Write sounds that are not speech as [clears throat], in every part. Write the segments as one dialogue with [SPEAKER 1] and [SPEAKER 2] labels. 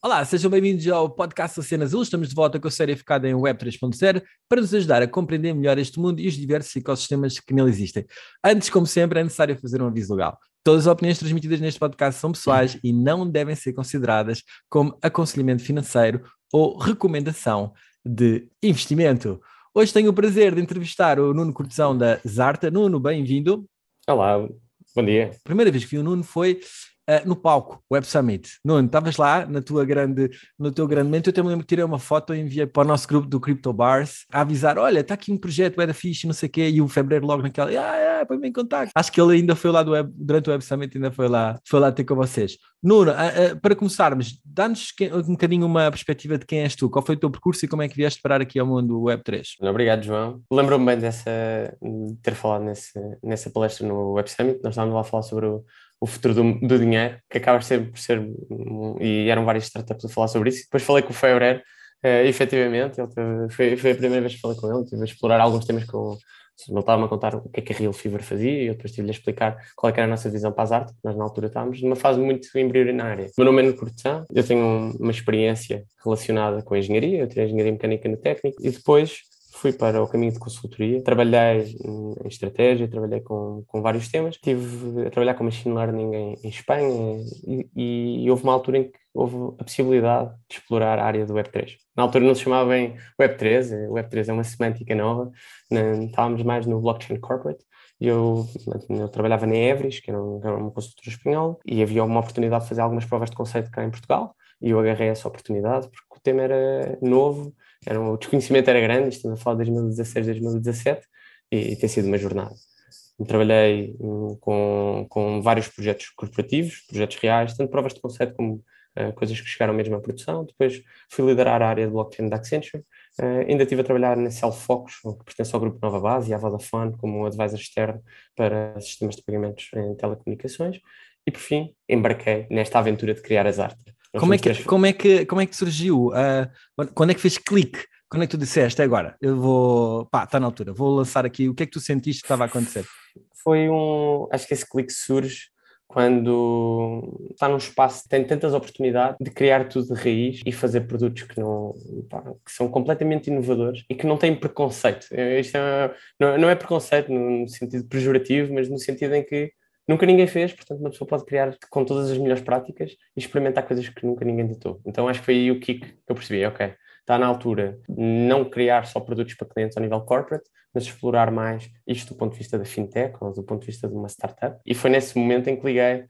[SPEAKER 1] Olá, sejam bem-vindos ao podcast Oceano Azul. Estamos de volta com a série focada em Web 3.0 para nos ajudar a compreender melhor este mundo e os diversos ecossistemas que nele existem. Antes, como sempre, é necessário fazer um aviso legal. Todas as opiniões transmitidas neste podcast são pessoais e não devem ser consideradas como aconselhamento financeiro ou recomendação de investimento. Hoje tenho o prazer de entrevistar o Nuno Cortesão da Zarta. Nuno, bem-vindo.
[SPEAKER 2] Olá, bom dia.
[SPEAKER 1] A primeira vez que vi o Nuno foi uh, no palco, Web Summit. Nuno, estavas lá na tua grande, no teu grande momento. Eu também lembro que tirei uma foto e enviei para o nosso grupo do Crypto Bars a avisar: olha, está aqui um projeto, era fixe, não sei o quê, e o Fevereiro logo naquela, ah, ah, põe-me em contato. Acho que ele ainda foi lá do web, durante o Web Summit, ainda foi lá, foi lá ter com vocês. Nuno, uh, uh, para começarmos, dá-nos um bocadinho uma perspectiva de quem és tu, qual foi o teu percurso e como é que vieste parar aqui ao mundo Web 3?
[SPEAKER 2] Obrigado, João. Lembro-me bem dessa, de ter falado nesse, nessa palestra no Web Summit, nós estávamos lá a falar sobre o o futuro do, do, dinheiro, que acaba sempre por ser, e eram várias startups a falar sobre isso. Depois falei com o Feurer, uh, efetivamente, ele teve, foi, foi a primeira vez que falei com ele, tive a explorar alguns temas com ele estava-me a contar o que é que a Real Fever fazia e eu depois tive-lhe a explicar qual é era a nossa visão para as artes. Nós, na altura, estávamos numa fase muito embrionária. O meu nome é Nuno eu tenho uma experiência relacionada com engenharia, eu tirei engenharia mecânica no técnico e depois fui para o caminho de consultoria, trabalhei em estratégia, trabalhei com, com vários temas, estive a trabalhar com machine learning em, em Espanha e, e, houve uma altura em que houve a possibilidade de explorar a área do Web3. Na altura não se chamava bem Web3, Web3 é uma semântica nova, estávamos mais no blockchain corporate, eu, eu, trabalhava na Evris, que era, uma consultora espanhola, e havia uma oportunidade de fazer algumas provas de conceito cá em Portugal, e eu agarrei essa oportunidade porque o tema era novo, era, o desconhecimento era grande, estamos a falar de 2016, 2017, e, e tem sido uma jornada. Trabalhei hum, com, com vários projetos corporativos, projetos reais, tanto provas de conceito como uh, coisas que chegaram mesmo à produção. Depois fui liderar a área de blockchain da Accenture. Uh, ainda estive a trabalhar na Cellfocus, que pertence ao grupo Nova Base, e à Vodafone, como advisor externo para sistemas de pagamentos em telecomunicações. E, por fim, embarquei nesta aventura de criar as artes.
[SPEAKER 1] Como é, que, como, é que, como é que surgiu? Uh, quando é que fez clique? Quando é que tu disseste agora? Eu vou, pá, está na altura, vou lançar aqui. O que é que tu sentiste que estava a acontecer?
[SPEAKER 2] Foi um. Acho que esse clique surge quando está num espaço que tem tantas oportunidades de criar tudo de raiz e fazer produtos que não pá, que são completamente inovadores e que não têm preconceito. É, isto é, não, não é preconceito no sentido pejorativo, mas no sentido em que nunca ninguém fez, portanto uma pessoa pode criar com todas as melhores práticas e experimentar coisas que nunca ninguém tentou. Então acho que foi aí o kick que eu percebi, ok, está na altura não criar só produtos para clientes ao nível corporate, mas explorar mais isto do ponto de vista da fintech ou do ponto de vista de uma startup. E foi nesse momento em que liguei,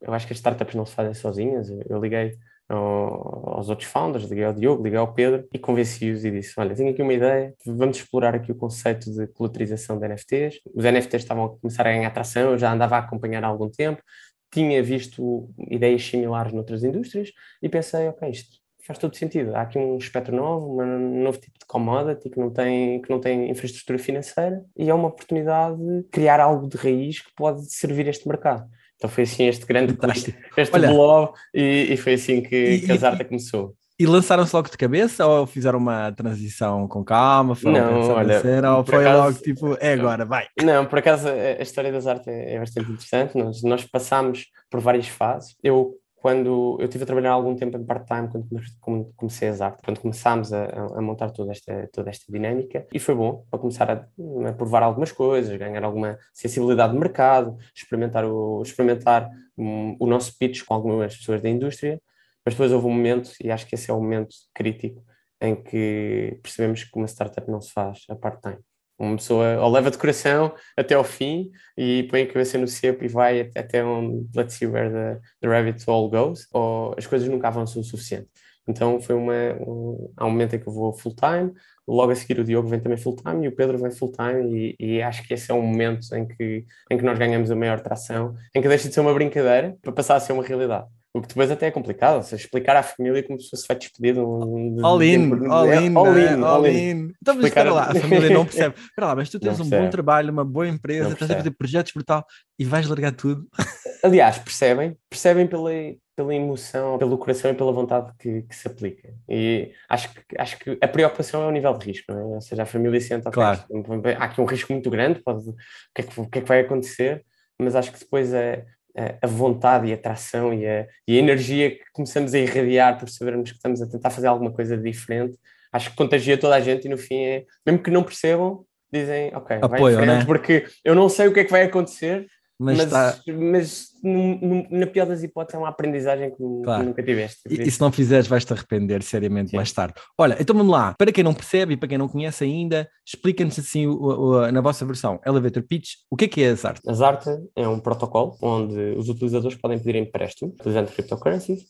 [SPEAKER 2] eu acho que as startups não se fazem sozinhas, eu liguei aos outros founders, liguei ao Diogo, liguei ao Pedro e convenci-os e disse: Olha, tenho aqui uma ideia, vamos explorar aqui o conceito de colaterização de NFTs. Os NFTs estavam a começar a ganhar atração, eu já andava a acompanhar há algum tempo, tinha visto ideias similares noutras indústrias e pensei: Ok, isto faz todo sentido. Há aqui um espectro novo, um novo tipo de commodity que não tem, que não tem infraestrutura financeira e é uma oportunidade de criar algo de raiz que pode servir este mercado. Então foi assim este grande Fantástico. este Olha, blog e, e, foi assim que, e, que a Zarta começou.
[SPEAKER 1] E lançaram-se logo de cabeça ou fizeram uma transição com calma?
[SPEAKER 2] não, olha,
[SPEAKER 1] ou foi acaso, logo tipo, é agora, vai?
[SPEAKER 2] Não, por acaso a história das artes é, é bastante interessante. Nós, nós passámos por várias fases. Eu quando eu estive a trabalhar algum tempo em part-time quando comecei as artes, quando começámos a, a, montar toda esta, toda esta dinâmica e foi bom para começar a, a, provar algumas coisas, ganhar alguma sensibilidade de mercado, experimentar o, experimentar um, o nosso pitch com algumas pessoas da indústria, mas depois houve um momento, e acho que esse é o momento crítico, em que percebemos que uma startup não se faz a part-time. Uma pessoa ou leva de coração até ao fim e põe a cabeça no cepo e vai até onde let's see where the, the rabbit hole goes, ou as coisas nunca avançam o suficiente. Então foi uma, um, há um momento em que eu vou full time, logo a seguir o Diogo vem também full time e o Pedro vem full time e, e, acho que esse é o momento em que, em que nós ganhamos a maior tração, em que deixa de ser uma brincadeira para passar a ser uma realidade. O que depois até é complicado, seja, explicar à família como se fosse vai despedir de
[SPEAKER 1] um. All in, all in, all in. All in. Então, mas espera lá, a [laughs] família não percebe. Espera lá, mas tu tens um bom trabalho, uma boa empresa, estás a fazer projetos brutal e vais largar tudo.
[SPEAKER 2] Aliás, percebem, percebem pela, pela emoção, pelo coração e pela vontade que, que, se aplica. E acho que, acho que a preocupação é o nível de risco, não é? Ou seja, a família senta,
[SPEAKER 1] claro.
[SPEAKER 2] há aqui um risco muito grande, pode, o, que é que, o que é que vai acontecer, mas acho que depois é a, vontade e a atração e a, e a, energia que começamos a irradiar por sabermos que estamos a tentar fazer alguma coisa diferente, acho que contagia toda a gente e no fim é, mesmo que não percebam, dizem, ok, Apoio, vai né? porque eu não sei o que é que vai acontecer, mas, mas, está... mas na pior das hipóteses é uma aprendizagem que, claro. nunca tiveste.
[SPEAKER 1] E, e, se não fizeres vais-te arrepender seriamente Sim. mais tarde. Olha, então vamos lá, para quem não percebe e para quem não conhece ainda, explica-nos assim o, o, na vossa versão Elevator Pitch, o que é que é a ZART?
[SPEAKER 2] A ZART é um protocolo onde os utilizadores podem pedir empréstimo utilizando cryptocurrencies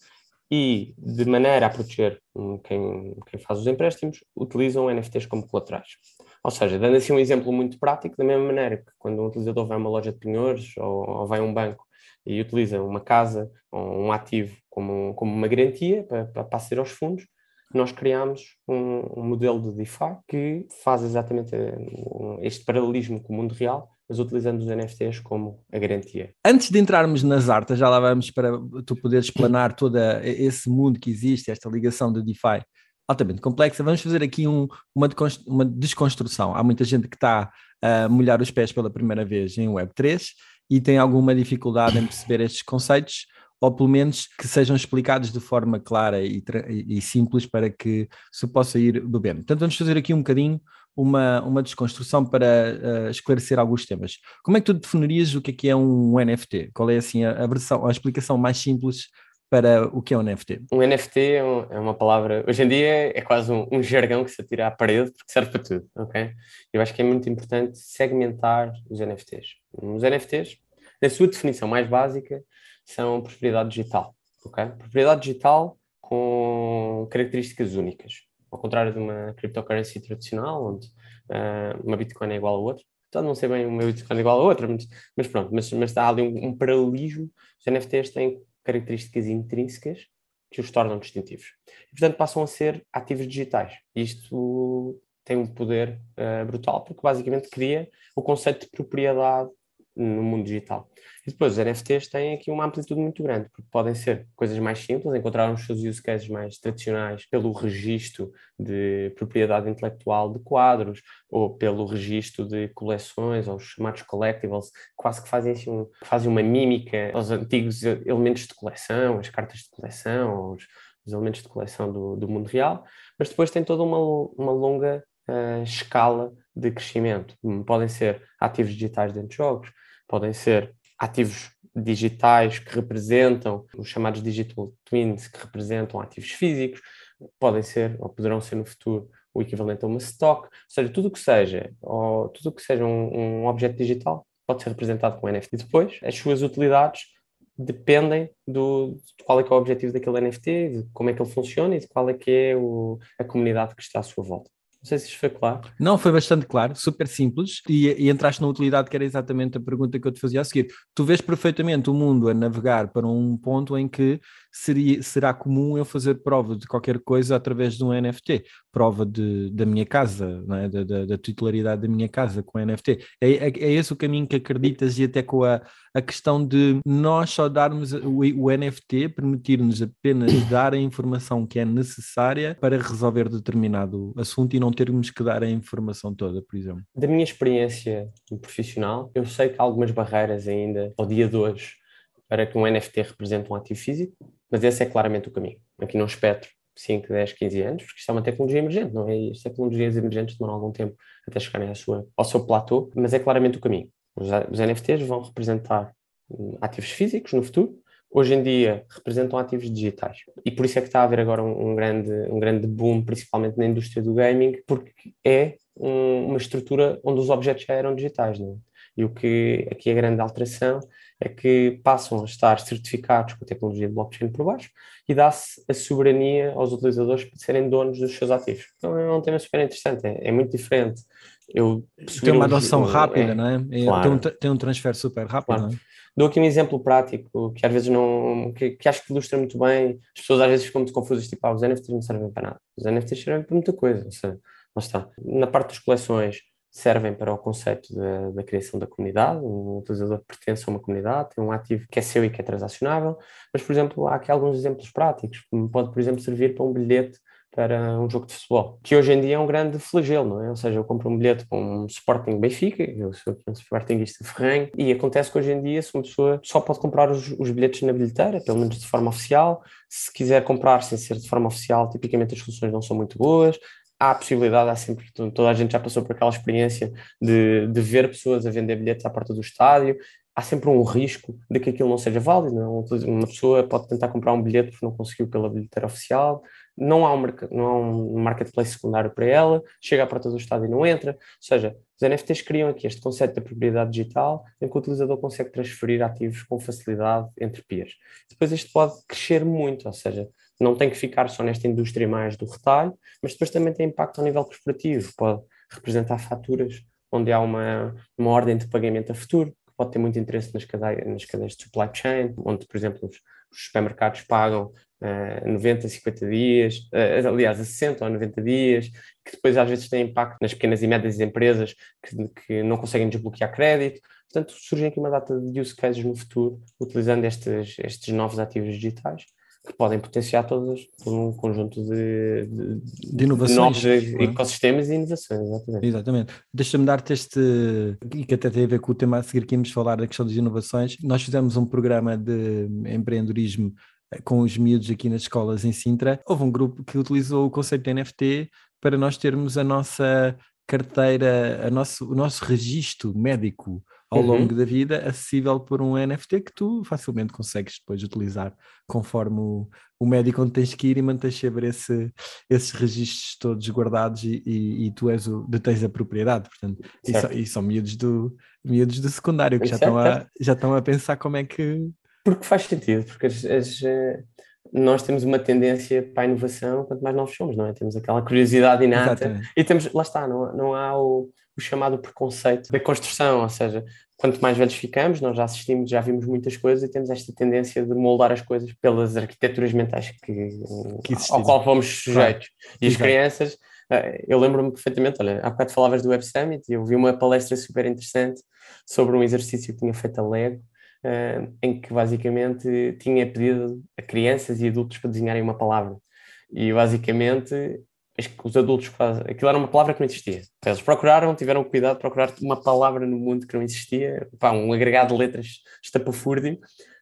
[SPEAKER 2] e, de maneira a proteger quem, quem faz os empréstimos, utilizam NFTs como colaterais. Ou seja, dando assim um exemplo muito prático, da mesma maneira que quando um utilizador vai a uma loja de penhores ou, ou vai a um banco e utiliza uma casa ou um ativo como, como uma garantia para, para, para aceder aos fundos, nós criamos um, um, modelo de DeFi que faz exatamente eh, este paralelismo com o mundo real, mas utilizando os NFTs como a garantia.
[SPEAKER 1] Antes de entrarmos nas artes, já lá vamos para tu poderes explanar todo esse mundo que existe, esta ligação de DeFi altamente complexa. Vamos fazer aqui um, uma, uma, desconstrução. Há muita gente que está a molhar os pés pela primeira vez em Web3 e tem alguma dificuldade em perceber estes conceitos, ou pelo menos que sejam explicados de forma clara e, e simples para que se possa ir bebendo. Portanto, vamos fazer aqui um bocadinho uma, uma desconstrução para uh, esclarecer alguns temas. Como é que tu definirias o que é, que é um NFT? Qual é assim a, a versão, a explicação mais simples para o que é um NFT?
[SPEAKER 2] Um NFT é, um, é uma palavra, hoje em dia é quase um, um, jargão que se atira à parede porque serve para tudo, ok? Eu acho que é muito importante segmentar os NFTs. Os NFTs, na sua definição mais básica, são propriedade digital, ok? Propriedade digital com características únicas, ao contrário de uma cryptocurrency tradicional, onde uh, uma Bitcoin é igual a outra. Pode não ser bem uma Bitcoin igual a outra, mas, mas pronto, mas, mas está ali um, um paralelismo. Os NFTs têm características intrínsecas que os tornam distintivos. E, portanto, passam a ser ativos digitais. Isto tem um poder uh, brutal, porque basicamente cria o conceito de propriedade no mundo digital. E depois os NFTs têm aqui uma amplitude muito grande, porque podem ser coisas mais simples, encontrar os seus use cases mais tradicionais pelo registro de propriedade intelectual de quadros, ou pelo registro de coleções, ou os chamados collectibles, quase que fazem, assim, fazem uma mímica aos antigos elementos de coleção, as cartas de coleção, os, os elementos de coleção do, do mundo real, mas depois tem toda uma, uma longa uh, escala de crescimento. Podem ser ativos digitais dentro de jogos, podem ser ativos digitais que representam os chamados digital twins, que representam ativos físicos, podem ser ou poderão ser no futuro o equivalente a uma stock, ou seja, tudo o que seja, ou tudo que seja um, um objeto digital pode ser representado com NFT. Depois, as suas utilidades dependem do, de qual é que é o objetivo daquele NFT, de como é que ele funciona e de qual é que é o, a comunidade que está à sua volta. Não sei se isto foi claro.
[SPEAKER 1] Não, foi bastante claro, super simples, e, e, entraste na utilidade que era exatamente a pergunta que eu te fazia a seguir. Tu vês perfeitamente o mundo a navegar para um ponto em que seria, será comum eu fazer prova de qualquer coisa através de um NFT, prova de, da minha casa, é? da, da, da, titularidade da minha casa com NFT. É, é, é, esse o caminho que acreditas e até com a, a questão de nós só darmos o, o NFT, permitir-nos apenas dar a informação que é necessária para resolver determinado assunto e não termos que dar a informação toda, por exemplo?
[SPEAKER 2] Da minha experiência profissional, eu sei que há algumas barreiras ainda ao dia de hoje para que um NFT represente um ativo físico, mas esse é claramente o caminho. Aqui num espectro 5, 10, 15 anos, porque isto é uma tecnologia emergente, não é? As tecnologias emergentes demoram algum tempo até chegarem à sua, ao seu platô, mas é claramente o caminho. Os, os NFTs vão representar hum, ativos físicos no futuro, hoje em dia representam ativos digitais. E por isso é que está a haver agora um, um grande, um grande boom, principalmente na indústria do gaming, porque é um, uma estrutura onde os objetos já eram digitais. Não é? E o que aqui é a grande alteração é que passam a estar certificados com a tecnologia de blockchain por baixo e dá-se a soberania aos utilizadores para serem donos dos seus ativos. Então é um tema super interessante, é, é muito diferente. Eu
[SPEAKER 1] tem uma adoção um, rápida, é, não é? é claro. tem, um, tem um transfer super rápido, claro. não é?
[SPEAKER 2] Dou aqui um exemplo prático que às vezes não, que, que, acho que ilustra muito bem. As pessoas às vezes ficam muito confusas, tipo, ah, os NFTs não servem para nada. Os NFTs servem para muita coisa. Seja, lá está. Na parte das coleções, servem para o conceito da, da, criação da comunidade. Um utilizador pertence a uma comunidade, tem um ativo que é seu e que é transacionável, mas, por exemplo, há aqui alguns exemplos práticos. Pode, por exemplo, servir para um bilhete para um jogo de futebol, que hoje em dia é um grande flagelo, não é? Ou seja, eu compro um bilhete para um Sporting Benfica, eu sou aqui um Sportingista ferrenho, e acontece que hoje em dia, se uma pessoa só pode comprar os, os bilhetes na bilheteira, pelo menos de forma oficial, se quiser comprar sem ser de forma oficial, tipicamente as soluções não são muito boas, há a possibilidade, há sempre, toda a gente já passou por aquela experiência de, de ver pessoas a vender bilhetes à porta do estádio, há sempre um risco de que aquilo não seja válido. Não? É? Uma pessoa pode tentar comprar um bilhete porque não conseguiu pela bilheteira oficial, não há, um, não há um marketplace secundário para ela, chega à porta do estádio e não entra. Ou seja, os NFTs criam aqui este conceito da propriedade digital em que o utilizador consegue transferir ativos com facilidade entre peers. Depois isto pode crescer muito, ou seja, não tem que ficar só nesta indústria mais do retalho, mas depois também tem impacto ao nível corporativo, pode representar faturas onde há uma, uma ordem de pagamento a futuro, que pode ter muito interesse nas cadeias, nas cadeias de supply chain, onde, por exemplo, os, os supermercados pagam uh, 90, 50 dias, uh, aliás, a 60 ou 90 dias, que depois às vezes tem impacto nas pequenas e médias empresas que, que não conseguem desbloquear crédito. Portanto, surgem aqui uma data de use cases no futuro, utilizando estes, estes novos ativos digitais, que podem potenciar todas por um conjunto de, de,
[SPEAKER 1] de inovações,
[SPEAKER 2] de novos é? ecossistemas e inovações, exatamente.
[SPEAKER 1] Exatamente. Deixa-me dar-te este, e que até tem a ver com o tema a seguir que íamos falar da questão das inovações. Nós fizemos um programa de empreendedorismo eh, com os miúdos aqui nas escolas em Sintra. Houve um grupo que utilizou o conceito de NFT para nós termos a nossa carteira, a nosso, o nosso registro médico ao uhum. longo da vida acessível por um NFT que tu facilmente consegues depois utilizar conforme o, o médico onde tens que ir e mantens sempre esse, esses registros todos guardados e, e, e tu és o, detens a propriedade, portanto, e, so, e, são miúdos do, miúdos do secundário que já estão, a, já estão a pensar como é que...
[SPEAKER 2] Porque faz sentido, porque as, as, eh, nós temos uma tendência para a inovação quanto mais novos somos, não é? Temos aquela curiosidade inata Exatamente. e temos, lá está, não, não há o o chamado preconceito da construção, ou seja, quanto mais velhos ficamos, nós já assistimos, já vimos muitas coisas e temos esta tendência de moldar as coisas pelas arquiteturas mentais que, que ao qual fomos sujeitos. Claro. E as Exato. crianças, eh, eu lembro-me perfeitamente, olha, há bocado falavas do Web Summit e eu vi uma palestra super interessante sobre um exercício que tinha feito a Lego, eh, em que basicamente tinha pedido a crianças e adultos para desenharem uma palavra. E basicamente os adultos quase. Aquilo era uma palavra que não existia. Eles procuraram, tiveram cuidado de procurar uma palavra no mundo que não existia, pá, um agregado de letras estapafúrdio.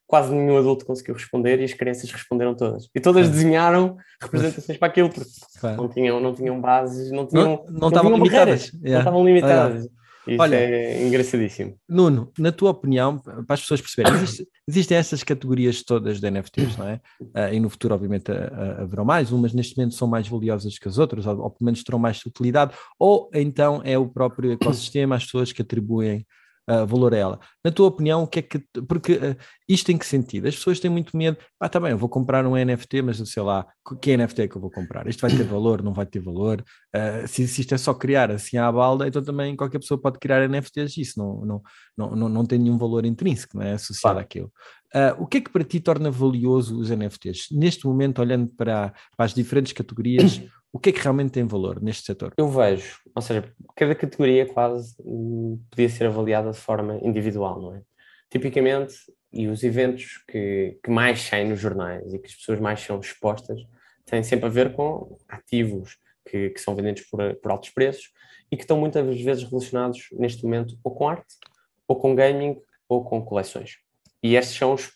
[SPEAKER 2] Quase nenhum adulto conseguiu responder e as crianças responderam todas. E todas desenharam representações para aquilo, porque claro. não, tinham, não tinham bases, não tinham. Não,
[SPEAKER 1] não, não estavam limitadas. Yeah.
[SPEAKER 2] Não estavam limitadas. Isso Olha, é engraçadíssimo.
[SPEAKER 1] Nuno, na tua opinião, para as pessoas perceberem, existe, existem essas categorias todas de NFTs, não é? Uh, e no futuro, obviamente, uh, haverão mais, umas neste momento são mais valiosas que as outras, ou, ou pelo menos terão mais utilidade, ou então é o próprio ecossistema, as pessoas que atribuem uh, valor a ela. Na tua opinião, o que é que. Porque uh, isto em que sentido? As pessoas têm muito medo. Ah, tá bem, eu vou comprar um NFT, mas sei lá, que NFT é que eu vou comprar? Isto vai ter valor, não vai ter valor? Uh, se, se, isto é só criar assim à balda, então também qualquer pessoa pode criar NFTs, isso não, não, não, não, não tem nenhum valor intrínseco, não é? Associado claro. àquilo. Uh, o que é que para ti torna valioso os NFTs? Neste momento, olhando para, para as diferentes categorias, [clears throat] o que é que realmente tem valor neste setor?
[SPEAKER 2] Eu vejo, ou seja, cada categoria quase hum, podia ser avaliada de forma individual, não é? Tipicamente, e os eventos que, que mais saem nos jornais e que as pessoas mais são expostas têm sempre a ver com ativos que, que são vendidos por, por altos preços e que estão muitas vezes relacionados neste momento ou com arte, ou com gaming, ou com coleções. E estes são os,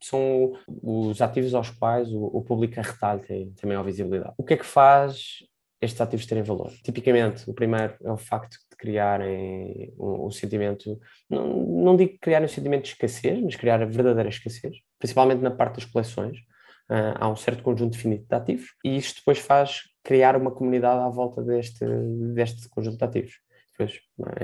[SPEAKER 2] são os ativos aos quais o, o público a retalho tem, tem maior visibilidade. O que é que faz estes ativos terem valor? Tipicamente, o primeiro é o facto de criarem um, um sentimento, não, não digo criar um sentimento de escassez, mas criar a verdadeira escassez, principalmente na parte das coleções. Uh, há um certo conjunto definido de ativos e isto depois faz criar uma comunidade à volta deste, deste conjunto de ativos. Depois,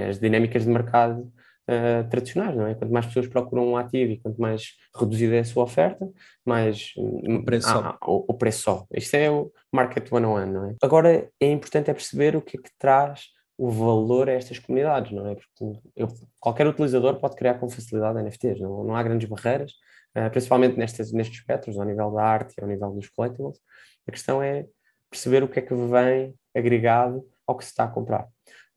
[SPEAKER 2] as dinâmicas de mercado uh, tradicionais, não é? Quanto mais pessoas procuram um ativo e quanto mais reduzida é a sua oferta, mais
[SPEAKER 1] o preço só. Ah,
[SPEAKER 2] o, o, preço só. Isto é o market one on one, não é? Agora é importante é perceber o que é que traz o valor a estas comunidades, não é? Porque eu, qualquer utilizador pode criar com facilidade NFTs, não, não há grandes barreiras, uh, principalmente nestes, nestes espectros, ao nível da arte e ao nível dos collectibles. A questão é perceber o que é que vem agregado ao que se está a comprar.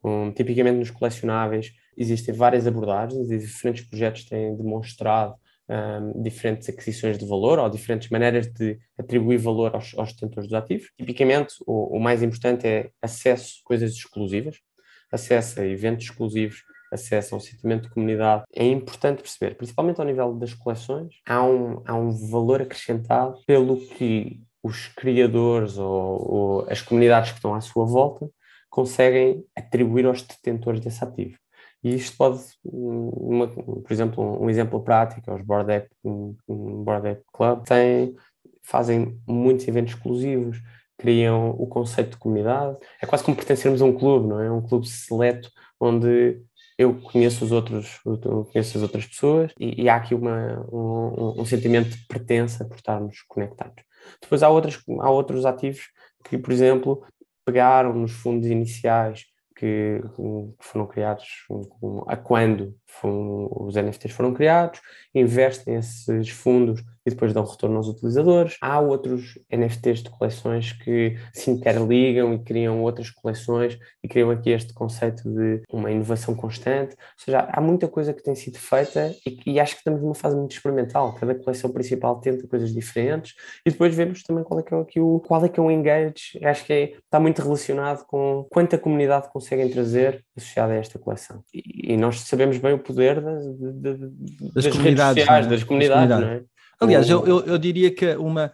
[SPEAKER 2] Um, tipicamente nos colecionáveis existem várias abordagens e diferentes projetos têm demonstrado um, diferentes aquisições de valor ou diferentes maneiras de atribuir valor aos, aos detentores dos ativos. Tipicamente, o, o mais importante é acesso a coisas exclusivas, acesso a eventos exclusivos, acesso a um sentimento de comunidade. É importante perceber, principalmente ao nível das coleções, há um, há um valor acrescentado pelo que os criadores ou, ou as comunidades que estão à sua volta conseguem atribuir aos detentores desse ativo. E isto pode, uma, por exemplo, um exemplo prático, é os Board App, um, um Board App Club, tem, fazem muitos eventos exclusivos, criam o conceito de comunidade. É quase como pertencermos a um clube, não é? Um clube seleto onde eu conheço os outros, conheço as outras pessoas e, e há aqui uma, um, um, sentimento de pertença por estarmos conectados. Depois há, outras, há outros ativos que, por exemplo, pegaram nos fundos iniciais que, foram criados a quando os NFTs foram criados, investem esses fundos e depois dão retorno aos utilizadores. Há outros NFTs de coleções que se interligam e criam outras coleções e criam aqui este conceito de uma inovação constante. Ou seja, há muita coisa que tem sido feita e, e acho que estamos numa fase muito experimental. Cada coleção principal tenta coisas diferentes e depois vemos também qual é que é aqui o, qual é que é o engage. Acho que é, está muito relacionado com quanta comunidade conseguem trazer associada a esta coleção. E, e nós sabemos bem o poder das, das, das comunidades, sociais, é? das comunidades, comunidades. é?
[SPEAKER 1] Aliás, eu, eu, eu diria que uma,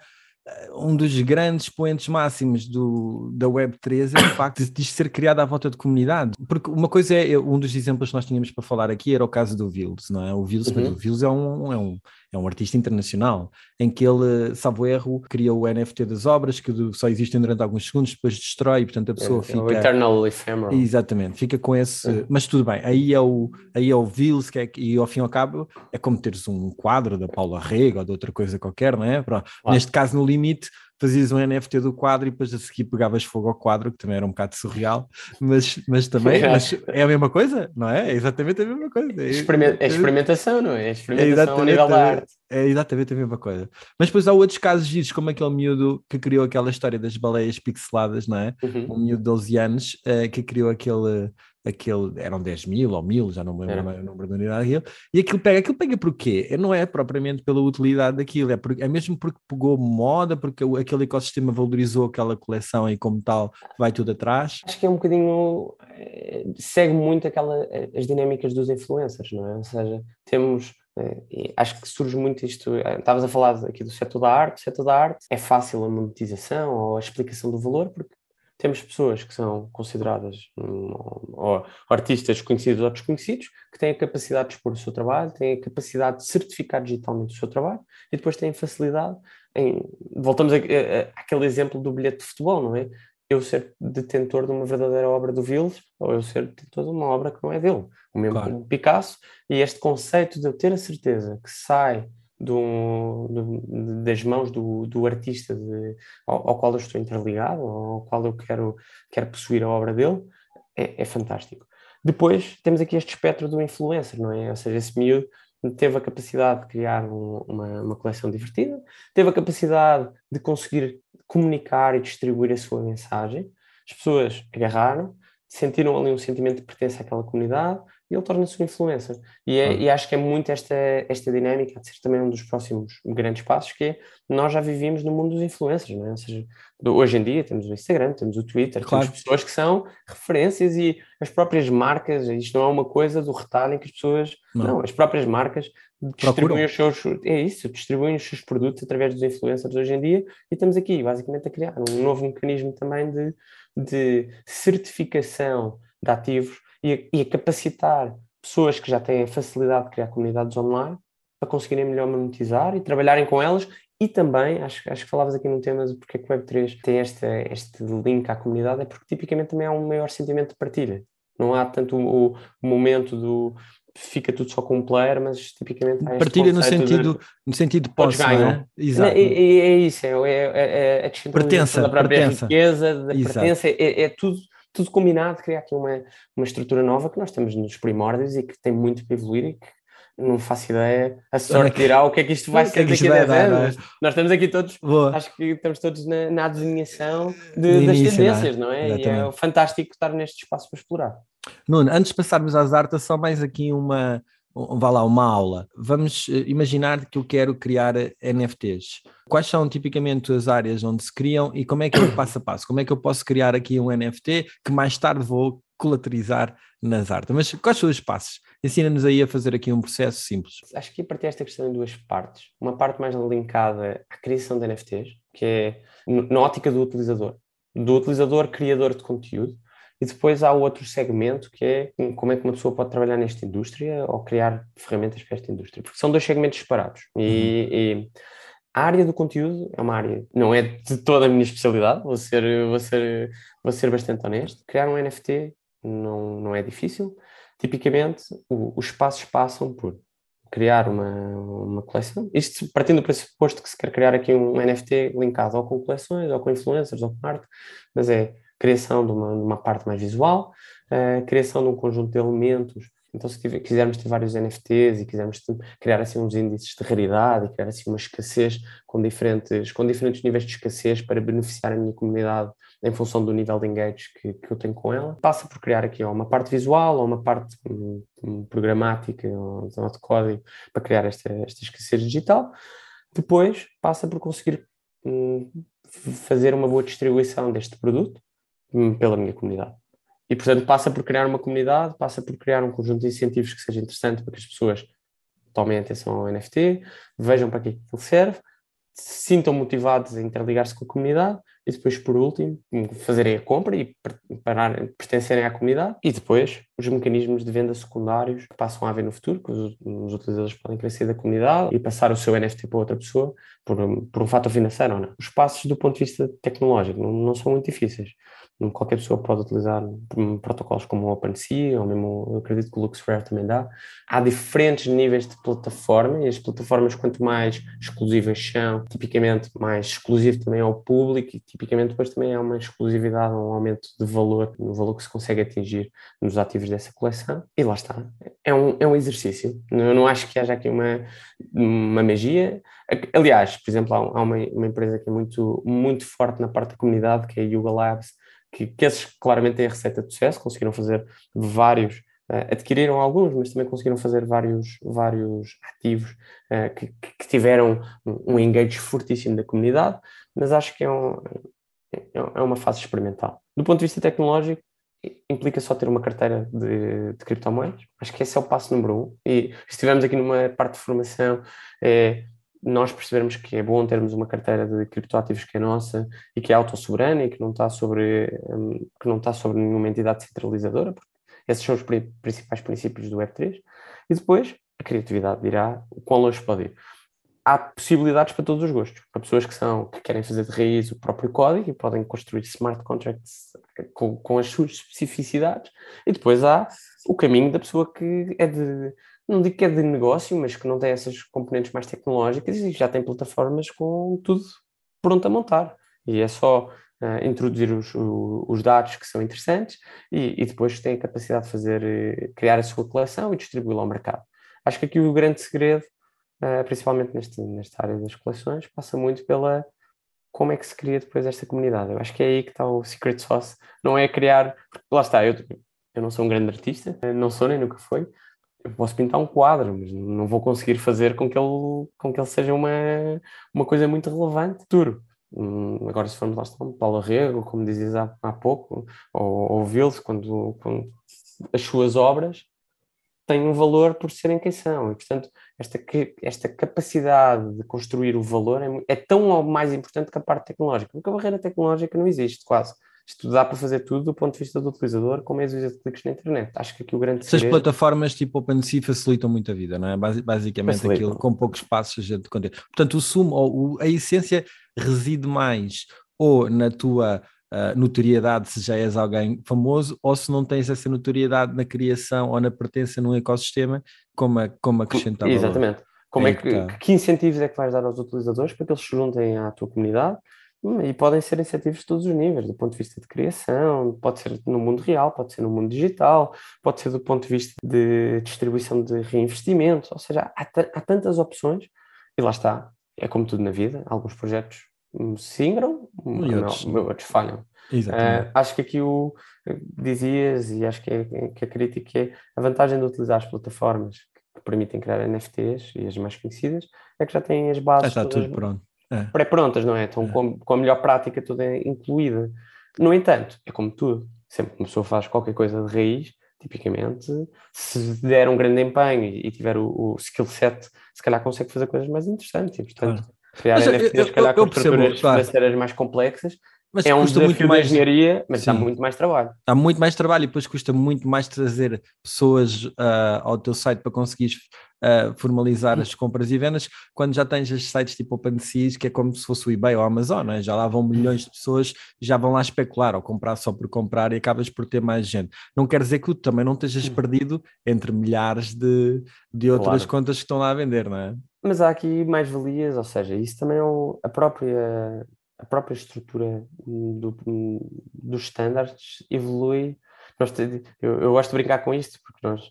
[SPEAKER 1] um dos grandes expoentes máximos do, da Web3 é o [coughs] facto de ser criada à volta de comunidade. Porque uma coisa é, um dos exemplos que nós tínhamos para falar aqui era o caso do Vils, não é? O Vils, uhum. o Vils é um, é um é um artista internacional, em que ele, salvo erro, cria o NFT das obras que só existem durante alguns segundos, depois destrói, portanto a pessoa é, fica. É o
[SPEAKER 2] Eternal Ephemeral.
[SPEAKER 1] Exatamente, fica com esse. É. Mas tudo bem, aí é o, aí é o Vils, que é, e ao fim e ao cabo é como teres um quadro da Paula Rego ou de outra coisa qualquer, não é? Pronto. Neste caso, no limite, fazias um NFT do quadro e depois a seguir pegavas fogo ao quadro, que também era um bocado surreal, mas, mas também [laughs] mas é a mesma coisa, não é? É exatamente a mesma coisa. É,
[SPEAKER 2] é experimentação, não é? É experimentação é ao nível da arte.
[SPEAKER 1] É exatamente a mesma coisa. Mas depois há outros casos giros, como aquele miúdo que criou aquela história das baleias pixeladas, não é? Uhum. Um miúdo de 12 anos uh, que criou aquele aquele, eram 10 mil ou mil, já não me lembro é. o número da unidade daquilo, e aquilo pega, aquilo pega por quê? Não é propriamente pela utilidade daquilo, é, por, é mesmo porque pegou moda, porque aquele ecossistema valorizou aquela coleção e como tal vai tudo atrás.
[SPEAKER 2] Acho que é um bocadinho, eh, segue muito aquela, eh, as dinâmicas dos influencers, não é? Ou seja, temos eh, acho que surge muito isto. Estavas a falar aqui do setor da arte. O setor da arte é fácil a monetização ou a explicação do valor, porque temos pessoas que são consideradas um, ou, artistas conhecidos ou desconhecidos, que têm a capacidade de expor o seu trabalho, têm a capacidade de certificar digitalmente o seu trabalho e depois têm facilidade em. Voltamos àquele exemplo do bilhete de futebol, não é? Eu ser detentor de uma verdadeira obra do Vils ou eu ser detentor de uma obra que não é dele, o mesmo claro. Picasso, e este conceito de eu ter a certeza que sai do, do, das mãos do, do artista de, ao, ao, qual eu estou interligado, ao qual eu quero, quero possuir a obra dele, é, é, fantástico. Depois temos aqui este espectro do influencer, não é? Ou seja, esse miúdo teve a capacidade de criar um, uma, uma coleção divertida, teve a capacidade de conseguir comunicar e distribuir a sua mensagem, as pessoas agarraram, sentiram ali um sentimento de pertença àquela comunidade, e ele torna-se um influencer. E, é, e, acho que é muito esta, esta dinâmica de ser também um dos próximos grandes passos, que é nós já vivemos no mundo dos influencers, não é? Ou seja, hoje em dia temos o Instagram, temos o Twitter, claro. temos pessoas que são referências e as próprias marcas, isto não é uma coisa do retalho em que as pessoas, não, não as próprias marcas distribuem os seus, é isso, distribuem os seus produtos através dos influencers hoje em dia e estamos aqui basicamente a criar um novo mecanismo também de, de certificação de ativos e a, e a capacitar pessoas que já têm a facilidade de criar comunidades online para conseguirem melhor monetizar e trabalharem com elas e também, acho, acho que falavas aqui num tema de porque é que o Web3 tem este, este link à comunidade, é porque tipicamente também há um maior sentimento de partilha. Não há tanto o, o momento do fica tudo só com um player, mas tipicamente há
[SPEAKER 1] Partilha no sentido, de, no sentido de posse. É?
[SPEAKER 2] Exato. É, é, é, isso, é, é, é a descentralização da própria pertença. riqueza, da Exato. pertença, é, é tudo tudo combinado, criar aqui uma, uma estrutura nova que nós estamos nos primórdios e que tem muito para evoluir e que não faço ideia, a sorte dirá o que é que isto vai ser daqui a 10 anos. É? Nós estamos aqui todos, Boa. acho que estamos todos na, na adivinhação de, das início, tendências, não é? Não é? E é fantástico estar neste espaço para explorar.
[SPEAKER 1] Nuno, antes de passarmos às artes, só mais aqui uma, vá lá, uma aula. Vamos eh, imaginar que eu quero criar NFTs. Quais são tipicamente as áreas onde se criam e como é que é o [coughs] passo a passo? Como é que eu posso criar aqui um NFT que mais tarde vou colateralizar nas artes? Mas quais são os passos? Ensina-nos aí a fazer aqui um processo simples.
[SPEAKER 2] Acho que partir esta questão em duas partes. Uma parte mais linkada à criação de NFTs, que é na ótica do utilizador. Do utilizador criador de conteúdo, e depois há outro segmento que é como é que uma pessoa pode trabalhar nesta indústria ou criar ferramentas para esta indústria, porque são dois segmentos separados. E, uhum. e a área do conteúdo é uma área, não é de toda a minha especialidade, vou ser, vou ser, vou ser bastante honesto. Criar um NFT não, não é difícil. Tipicamente, o, os passos passam por criar uma, uma coleção. Isto partindo do pressuposto que se quer criar aqui um NFT linkado ou com coleções, ou com influencers, ou com arte, mas é criação de uma, de uma parte mais visual, uh, criação de um conjunto de elementos. Então, se tiver, quisermos ter vários NFTs e quisermos ter, criar assim uns índices de raridade e criar assim uma escassez com diferentes, com diferentes níveis de escassez para beneficiar a minha comunidade em função do nível de engage que, que eu tenho com ela, passa por criar aqui uma parte visual ou uma parte um, um, programática ou de código para criar esta, esta escassez digital. Depois passa por conseguir um, fazer uma boa distribuição deste produto Hum, pela minha comunidade. E, portanto, passa por criar uma comunidade, passa por criar um conjunto de incentivos que seja interessante para que as pessoas tomem atenção ao NFT, vejam para que ele serve, se sintam motivados a interligar-se com a comunidade e depois, por último, fazerem a compra e parar, pertencerem à comunidade e depois os mecanismos de venda secundários que passam a haver no futuro, que os, os utilizadores podem crescer da comunidade e passar o seu NFT para outra pessoa por, por um fator financeiro ou não. Os passos do ponto de vista tecnológico não, não são muito difíceis qualquer pessoa pode utilizar protocolos como o OpenSea, ou mesmo, eu acredito que o LuxRare também dá. Há diferentes níveis de plataforma, e as plataformas, quanto mais exclusivas são, tipicamente mais exclusivo também ao público, e tipicamente depois também há uma exclusividade, um aumento de valor, no valor que se consegue atingir nos ativos dessa coleção. E lá está. É um, é um exercício. Eu não acho que haja aqui uma, uma magia. Aliás, por exemplo, há uma, uma empresa que é muito, muito forte na parte da comunidade, que é a Yuga Labs, que, que esses claramente têm a receita de sucesso, conseguiram fazer vários, adquiriram alguns, mas também conseguiram fazer vários, vários ativos uh, que, que, tiveram um, engage fortíssimo da comunidade, mas acho que é, um, é, é uma fase experimental. Do ponto de vista tecnológico, implica só ter uma carteira de, de criptomoedas. Acho que esse é o passo número um. E estivemos aqui numa parte de formação, é, nós percebermos que é bom termos uma carteira de criptoativos que é nossa e que é autossoberana e que não está sobre, um, que não está sobre nenhuma entidade centralizadora, porque esses são os principais princípios do Web3. E depois, a criatividade dirá o quão longe pode ir. Há possibilidades para todos os gostos. Para pessoas que, são, que querem fazer de raiz o próprio código e podem construir smart contracts com, com as suas especificidades. E depois há o caminho da pessoa que é de não digo que é de negócio, mas que não tem essas componentes mais tecnológicas e já tem plataformas com tudo pronto a montar. E é só uh, introduzir os, os, dados que são interessantes e, e, depois tem a capacidade de fazer, eh, criar a sua coleção e distribuí-la ao mercado. Acho que aqui o grande segredo, uh, principalmente neste, nesta área das coleções, passa muito pela como é que se cria depois esta comunidade. Eu acho que é aí que está o secret sauce. Não é criar, lá está, eu, eu não sou um grande artista, não sou nem nunca foi, eu posso pintar um quadro, mas não vou conseguir fazer com que ele, com que ele seja uma, uma coisa muito relevante futuro. Hum, agora, se formos lá, está, Paulo Arrego, como dizias há, há pouco, ou, ou Vils, quando, quando as suas obras têm um valor por serem quem são. E, portanto, esta, esta capacidade de construir o valor é, é tão ou mais importante que a parte tecnológica, porque a barreira tecnológica não existe quase isto dá para fazer tudo do ponto de vista do utilizador com meios de cliques na internet. Acho que aqui o grande
[SPEAKER 1] Essas segredo... plataformas tipo OpenSea facilitam muito a vida, não é? Basicamente Facilitam. aquilo, com poucos passos a gente conter. Portanto, o sumo, ou a essência reside mais ou na tua uh, notoriedade se já és alguém famoso, ou se não tens essa notoriedade na criação ou na pertença num ecossistema, como, a, como acrescentar
[SPEAKER 2] Exatamente. Como é, é que, que, que incentivos é que vais dar aos utilizadores para que eles se juntem à tua comunidade e podem ser incentivos de todos os níveis, do ponto de vista de criação, pode ser no mundo real, pode ser no mundo digital, pode ser do ponto de vista de distribuição de reinvestimentos, ou seja, há, há tantas opções, e lá está, é como tudo na vida, alguns projetos se ingram, e outros, não, outros falham. Uh, acho que aqui o dizias, e acho que, é, que a crítica é a vantagem de utilizar as plataformas que permitem criar NFTs e as mais conhecidas, é que já têm as bases.
[SPEAKER 1] Já está tudo pronto.
[SPEAKER 2] É. Pré-prontas, não é? Estão é. Com, com a melhor prática toda incluída. No entanto, é como tudo, sempre que uma pessoa faz qualquer coisa de raiz, tipicamente, se der um grande empenho e, e tiver o, o, skill set, se calhar consegue fazer coisas mais interessantes. E, portanto, claro. criar NFTs, se calhar, eu, com estruturas claro. financeiras mais complexas, mas é um custa muito mais engenharia, mas Sim. dá muito mais trabalho.
[SPEAKER 1] Dá muito mais trabalho e depois custa muito mais trazer pessoas uh, ao teu site para conseguires uh, formalizar as compras e vendas, quando já tens os sites tipo OpenSea, que é como se fosse o eBay ou a Amazon, né? já lá vão milhões de pessoas, já vão lá especular ou comprar só por comprar e acabas por ter mais gente. Não quer dizer que tu também não estejas perdido entre milhares de, de outras claro. contas que estão lá a vender, não é?
[SPEAKER 2] Mas há aqui mais valias, ou seja, isso também é a própria a própria estrutura do, dos standards evolui. Nós, eu, eu, gosto de brincar com isto porque nós,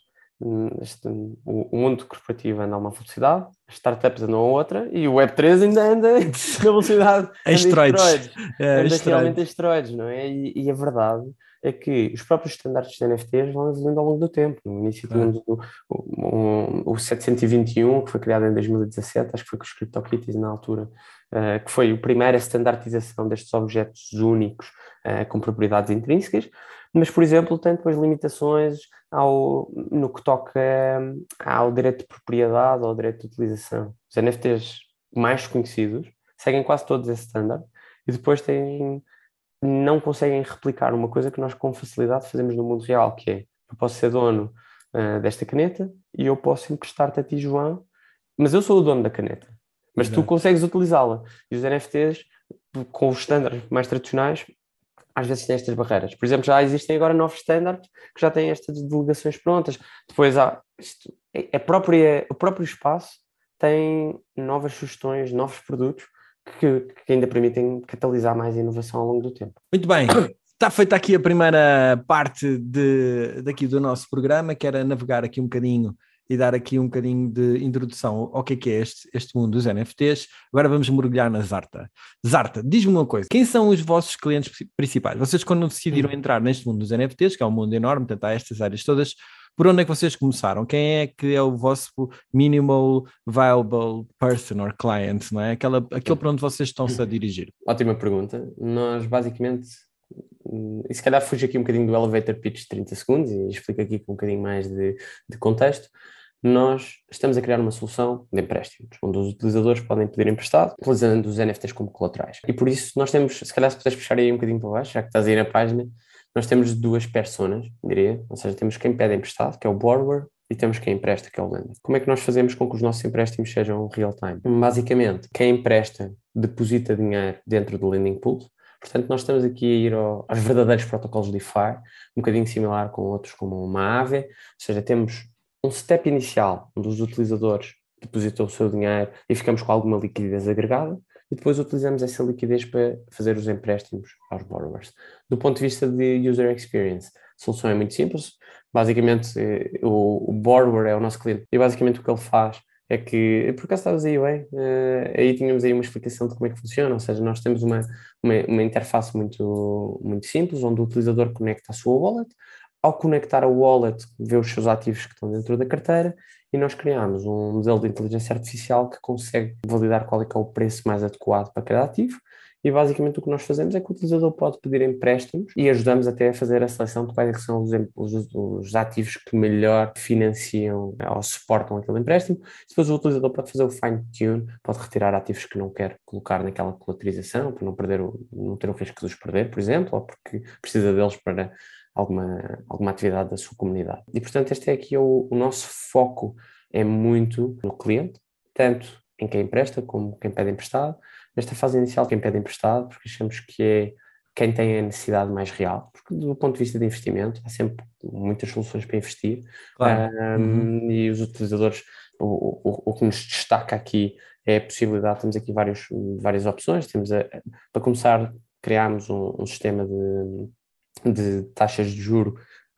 [SPEAKER 2] este, o, o, mundo corporativo anda a uma velocidade, as startups andam a outra e o Web3 ainda anda na velocidade.
[SPEAKER 1] Esteroides.
[SPEAKER 2] É, anda realmente a esteroides, não é? E, e a verdade é que os próprios standards de NFTs vão evoluindo ao longo do tempo. No início tínhamos o, o, o, 721, que foi criado em 2017, acho que foi com os CryptoKitties na altura, uh, que foi a primeira standardização destes objetos únicos uh, com propriedades intrínsecas, mas, por exemplo, tem depois limitações ao, no que toca um, ao direito de propriedade ou ao direito de utilização. Os NFTs mais conhecidos seguem quase todos esse standard e depois têm não conseguem replicar uma coisa que nós com facilidade fazemos no mundo real, que é eu posso ser dono uh, desta caneta e eu posso emprestar-te a ti, João, mas eu sou o dono da caneta, mas Exato. tu consegues utilizá-la. E os NFTs, com os estándares mais tradicionais, às vezes têm estas barreiras. Por exemplo, já existem agora novos estándares que já têm estas delegações prontas. Depois há isto, é, é própria, o próprio espaço tem novas sugestões, novos produtos que, que ainda permitem catalisar mais inovação ao longo do tempo.
[SPEAKER 1] Muito bem. Está feita aqui a primeira parte de, daqui do nosso programa, que era navegar aqui um bocadinho e dar aqui um bocadinho de introdução ao que é, que é este, este mundo dos NFTs. Agora vamos mergulhar na Zarta. Zarta, diz-me uma coisa: quem são os vossos clientes principais? Vocês, quando decidiram hum. entrar neste mundo dos NFTs, que é um mundo enorme, portanto, há estas áreas todas, por onde é que vocês começaram? Quem é que é o vosso minimal viable person or client, não é? Aquela, aquele para onde vocês estão-se a dirigir? [laughs]
[SPEAKER 2] Ótima pergunta. Nós basicamente, e se calhar fujo aqui um bocadinho do elevator pitch de 30 segundos e explico aqui com um bocadinho mais de, de contexto nós estamos a criar uma solução de empréstimos, onde os utilizadores podem pedir emprestado, utilizando os NFTs como colaterais. E por isso nós temos, se calhar se puderes puxar aí um bocadinho para baixo, já que estás aí na página, nós temos duas personas, diria, ou seja, temos quem pede emprestado, que é o borrower, e temos quem empresta, que é o lender. Como é que nós fazemos com que os nossos empréstimos sejam real-time? Basicamente, quem empresta deposita dinheiro dentro do lending pool, Portanto, nós estamos aqui a ir ao, aos verdadeiros protocolos DeFi, um bocadinho similar com outros como uma Aave, ou seja, temos um step inicial onde os utilizadores depositam o seu dinheiro e ficamos com alguma liquidez agregada, e depois utilizamos essa liquidez para fazer os empréstimos aos borrowers. Do ponto de vista de user experience, a solução é muito simples. Basicamente, eh, o, o borrower é o nosso cliente e basicamente o que ele faz é que, por acaso estavas aí bem, uh, aí tínhamos aí uma explicação de como é que funciona, ou seja, nós temos uma, uma, uma, interface muito, muito simples, onde o utilizador conecta a sua wallet, ao conectar a wallet, vê os seus ativos que estão dentro da carteira e nós criamos um modelo de inteligência artificial que consegue validar qual é, é o preço mais adequado para cada ativo e basicamente o que nós fazemos é que o utilizador pode pedir empréstimos e ajudamos até a fazer a seleção de quais é são os, os, os, ativos que melhor financiam ou suportam aquele empréstimo. Depois o utilizador pode fazer o fine-tune, pode retirar ativos que não quer colocar naquela colaterização para não, perder o, não ter o risco de os perder, por exemplo, ou porque precisa deles para alguma, alguma atividade da sua comunidade. E, portanto, este é aqui o, o nosso foco é muito no cliente, tanto em quem empresta como quem pede emprestado. Nesta fase inicial, quem pede emprestado, porque achamos que é quem tem a necessidade mais real, porque do ponto de vista de investimento há sempre muitas soluções para investir claro. um, uhum. e os utilizadores, o, o, o, que nos destaca aqui é a possibilidade, temos aqui vários, várias opções, temos a, para começar criámos um, um sistema de de taxas de juro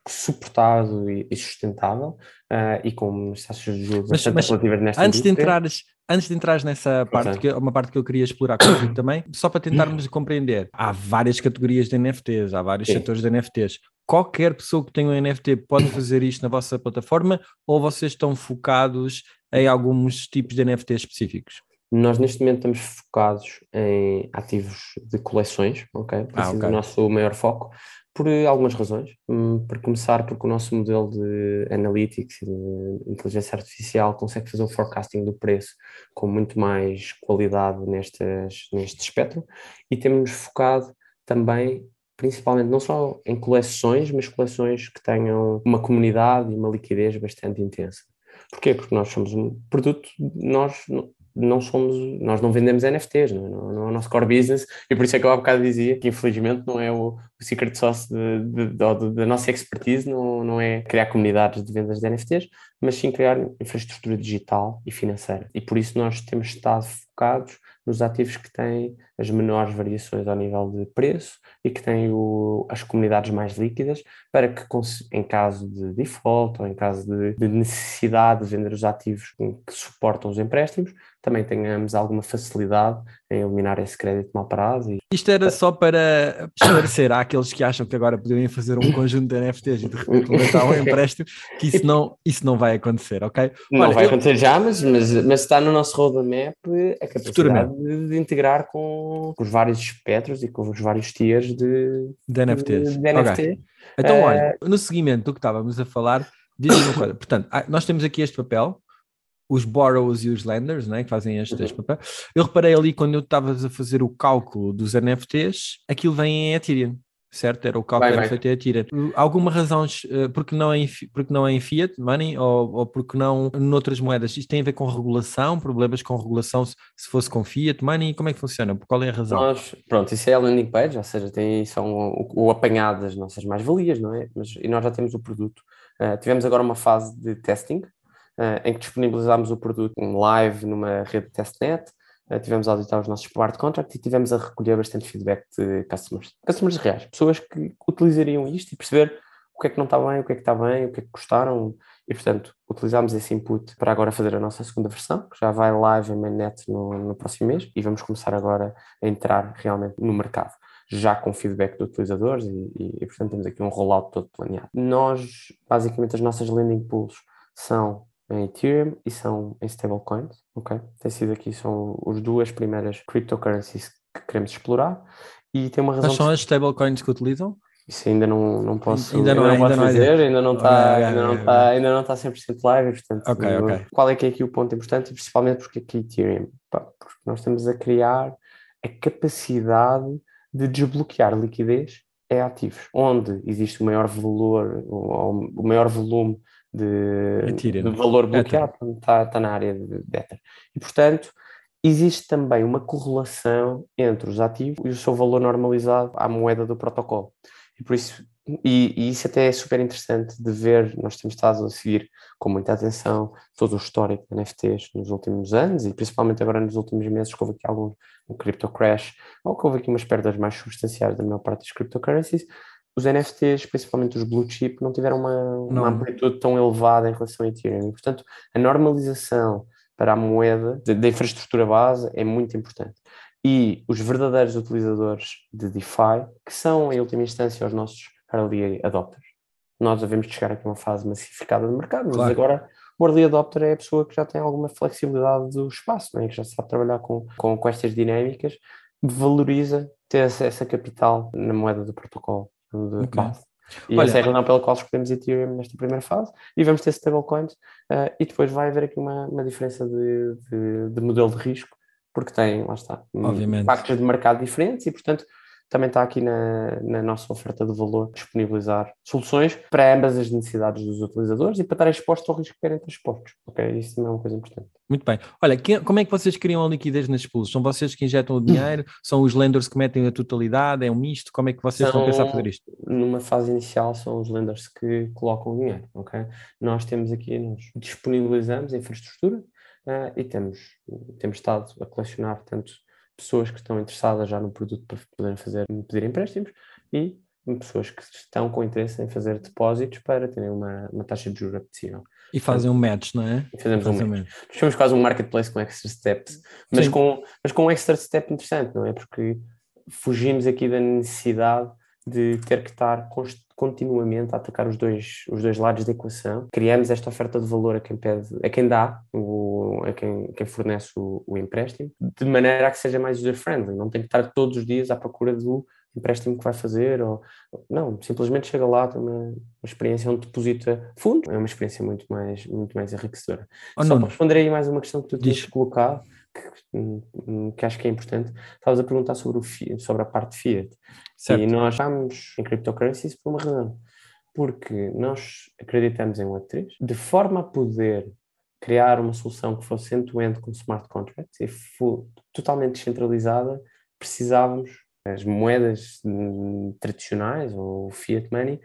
[SPEAKER 2] suportado e, sustentável uh, e com taxas de juros bastante mas,
[SPEAKER 1] mas nesta antes indústria. de entrares Antes de entrar nessa parte, que é uma parte que eu queria explorar contigo [clears throat] também, só para tentarmos compreender, há várias categorias de NFTs, há vários Sim. setores de NFTs. qualquer pessoa que tenha um NFT pode fazer isto na vossa plataforma ou vocês estão focados em alguns tipos de NFTs específicos?
[SPEAKER 2] Nós neste momento estamos focados em ativos de coleções, ok?
[SPEAKER 1] Ah,
[SPEAKER 2] Esse é o nosso maior foco, por algumas razões. Hum, Para começar, porque o nosso modelo de analytics e de inteligência artificial consegue fazer um forecasting do preço com muito mais qualidade nestes, neste espectro e temos focado também, principalmente, não só em coleções, mas coleções que tenham uma comunidade e uma liquidez bastante intensa. Porquê? Porque nós somos um produto, nós não- somos, nós não vendemos NFTs, não, é? não, não é o nosso core business, e por isso é que eu há bocado dizia que infelizmente não é o, o secret sauce de- de- de- da nossa expertise, não, não é criar comunidades de vendas de NFTs, mas sim criar infraestrutura digital e financeira. E por isso nós temos estado focados nos ativos que têm as menores variações ao nível de preço e que têm o- as comunidades mais líquidas para que, em caso de default ou em caso de, de necessidade de vender os ativos que suportam os empréstimos, também tenhamos alguma facilidade em eliminar esse crédito mal parado. E,
[SPEAKER 1] Isto era só para esclarecer àqueles que acham que agora poderiam fazer um conjunto de NFTs e de repente levantar um empréstimo, que isso não, isso não vai acontecer, ok?
[SPEAKER 2] não
[SPEAKER 1] Olha,
[SPEAKER 2] vai
[SPEAKER 1] eu-
[SPEAKER 2] acontecer já, mas, mas, mas está no nosso roadmap a capacidade de integrar com, com os vários espectros e com os vários tiers de,
[SPEAKER 1] De NFTs.
[SPEAKER 2] de, de. NFT.
[SPEAKER 1] Então,
[SPEAKER 2] Eh,
[SPEAKER 1] olha, no seguimento do que estávamos a falar, diz-me uma [coughs] coisa. Portanto, ah, nós temos aqui este papel, os borrows e os lenders, né, que fazem este, este papel. Eu reparei ali quando eu estavas a fazer o cálculo dos NFTs, aquilo vem em Ethereum, certo? Era o cálculo
[SPEAKER 2] Vai,
[SPEAKER 1] era
[SPEAKER 2] vai.
[SPEAKER 1] feito em Ethereum. Alguma razão eh, porque não é em, porque não é em fiat money ou, ou porque não noutras moedas? Isto tem a ver com regulação, problemas com regulação se, se fosse com fiat money? Como é que funciona? Qual é a razão?
[SPEAKER 2] Nós, pronto, isso é a landing page, ou seja, tem um- o, o apanhado das nossas mais-valias, não é? Mas, e nós já temos o produto. Uh, tivemos agora uma fase de testing, uh, em que disponibilizámos o produto em live numa rede de testnet, tivemos a auditar os nossos smart contracts e tivemos a recolher bastante feedback de customers, customers reais, pessoas que utilizariam isto e perceber o que é que não está bem, o que é que está bem, o que é que gostaram, e portanto utilizámos esse input para agora fazer a nossa segunda versão, que já vai live em mainnet no, no próximo mês, e vamos começar agora a entrar realmente no mercado, já com feedback de utilizadores, e, e, e, portanto temos aqui um rollout todo planeado. Nós, basicamente, as nossas landing pools são em Ethereum e são em stablecoins, ok? Tem sido aqui, são as duas primeiras cryptocurrencies que queremos explorar, e tem uma razão...
[SPEAKER 1] Quais são as stablecoins que utilizam?
[SPEAKER 2] Isso ainda não, não posso,
[SPEAKER 1] Ainda
[SPEAKER 2] ainda
[SPEAKER 1] não
[SPEAKER 2] não,
[SPEAKER 1] é- ainda não é-
[SPEAKER 2] dizer, ainda não está ainda não está ainda não está 100% live, portanto,
[SPEAKER 1] Ok, ok.
[SPEAKER 2] qual é que é aqui o ponto importante, e principalmente porque aqui Ethereum, Pá, porque nós estamos a criar a capacidade de desbloquear liquidez em ativos, onde existe o maior valor, o, o maior volume de, de valor bloqueado, está, está na área de, de Ether. E, portanto, existe também uma correlação entre os ativos e o seu valor normalizado à moeda do protocolo. E por isso, e, e isso até é super interessante de ver, nós temos estado a seguir com muita atenção todo o histórico de NFTs nos últimos anos e principalmente agora nos últimos meses que houve aqui algum um crypto crash ou que houve aqui umas perdas mais substanciais da maior parte das cryptocurrencies, os NFTs, principalmente os blue chip, não tiveram uma,
[SPEAKER 1] Não.
[SPEAKER 2] uma amplitude tão elevada em relação a Ethereum. Portanto, a normalização para a moeda da infraestrutura base é muito importante. E os verdadeiros utilizadores de DeFi, que são, em última instância, os nossos early adopters. Nós devemos chegar aqui a uma fase massificada do mercado, mas
[SPEAKER 1] Claro.
[SPEAKER 2] agora o early adopter é a pessoa que já tem alguma flexibilidade do espaço, não é? que já sabe trabalhar com, com, com estas dinâmicas, valoriza ter essa, essa capital na moeda do protocolo de
[SPEAKER 1] Ok.
[SPEAKER 2] base. E
[SPEAKER 1] Olha-
[SPEAKER 2] essa é a razão pela qual escolhemos Ethereum nesta primeira fase e vamos ter stablecoins eh, e depois vai haver aqui uma, uma diferença de, de, de modelo de risco porque tem, lá está,
[SPEAKER 1] Obviamente.
[SPEAKER 2] de mercado diferentes e portanto também está aqui na, na nossa oferta de valor disponibilizar soluções para ambas as necessidades dos utilizadores e para estar exposto ao risco que querem estar expostos, ok? Isso também é uma coisa importante.
[SPEAKER 1] Muito bem. Olha, que- como é que vocês criam a liquidez nas pools? São vocês que injetam o [clears throat] dinheiro? São os lenders que metem a totalidade? É um misto? Como é que vocês estão a pensar fazer isto?
[SPEAKER 2] Numa fase inicial são os lenders que colocam o dinheiro, ok? Nós temos aqui, nós disponibilizamos a infraestrutura eh, e temos, temos estado a colecionar tanto pessoas que estão interessadas já no produto para poderem fazer, pedir empréstimos e pessoas que estão com interesse em fazer depósitos para terem uma, uma taxa de juros apetecível.
[SPEAKER 1] E fazem um match, não é?
[SPEAKER 2] E fazemos um
[SPEAKER 1] Fazem
[SPEAKER 2] match.
[SPEAKER 1] match.
[SPEAKER 2] Nós somos quase um marketplace com extra steps, mas
[SPEAKER 1] Sim.
[SPEAKER 2] com, mas com um extra step interessante, não é? Porque fugimos aqui da necessidade de ter que estar continuamente a atacar os dois, os dois lados da equação. Criamos esta oferta de valor a quem pede, a quem dá, o, a quem, quem fornece o, o empréstimo, de maneira a que seja mais user-friendly. Não tem que estar todos os dias à procura do empréstimo que vai fazer, ou não, simplesmente chega lá, tem uma, uma experiência onde deposita fundo, é uma experiência muito mais, muito mais enriquecedora. Oh, Só para responder aí mais uma questão que tu tinhas colocado, que, hum, que, acho que é importante, estavas a perguntar sobre, o fiat, sobre a parte Fiat. Certo. E nós estamos em cryptocurrencies por uma razão. Porque nós acreditamos em Web3 de forma a poder criar uma solução que fosse end-to-end com smart contracts e totalmente descentralizada, precisávamos as moedas hum, tradicionais ou fiat money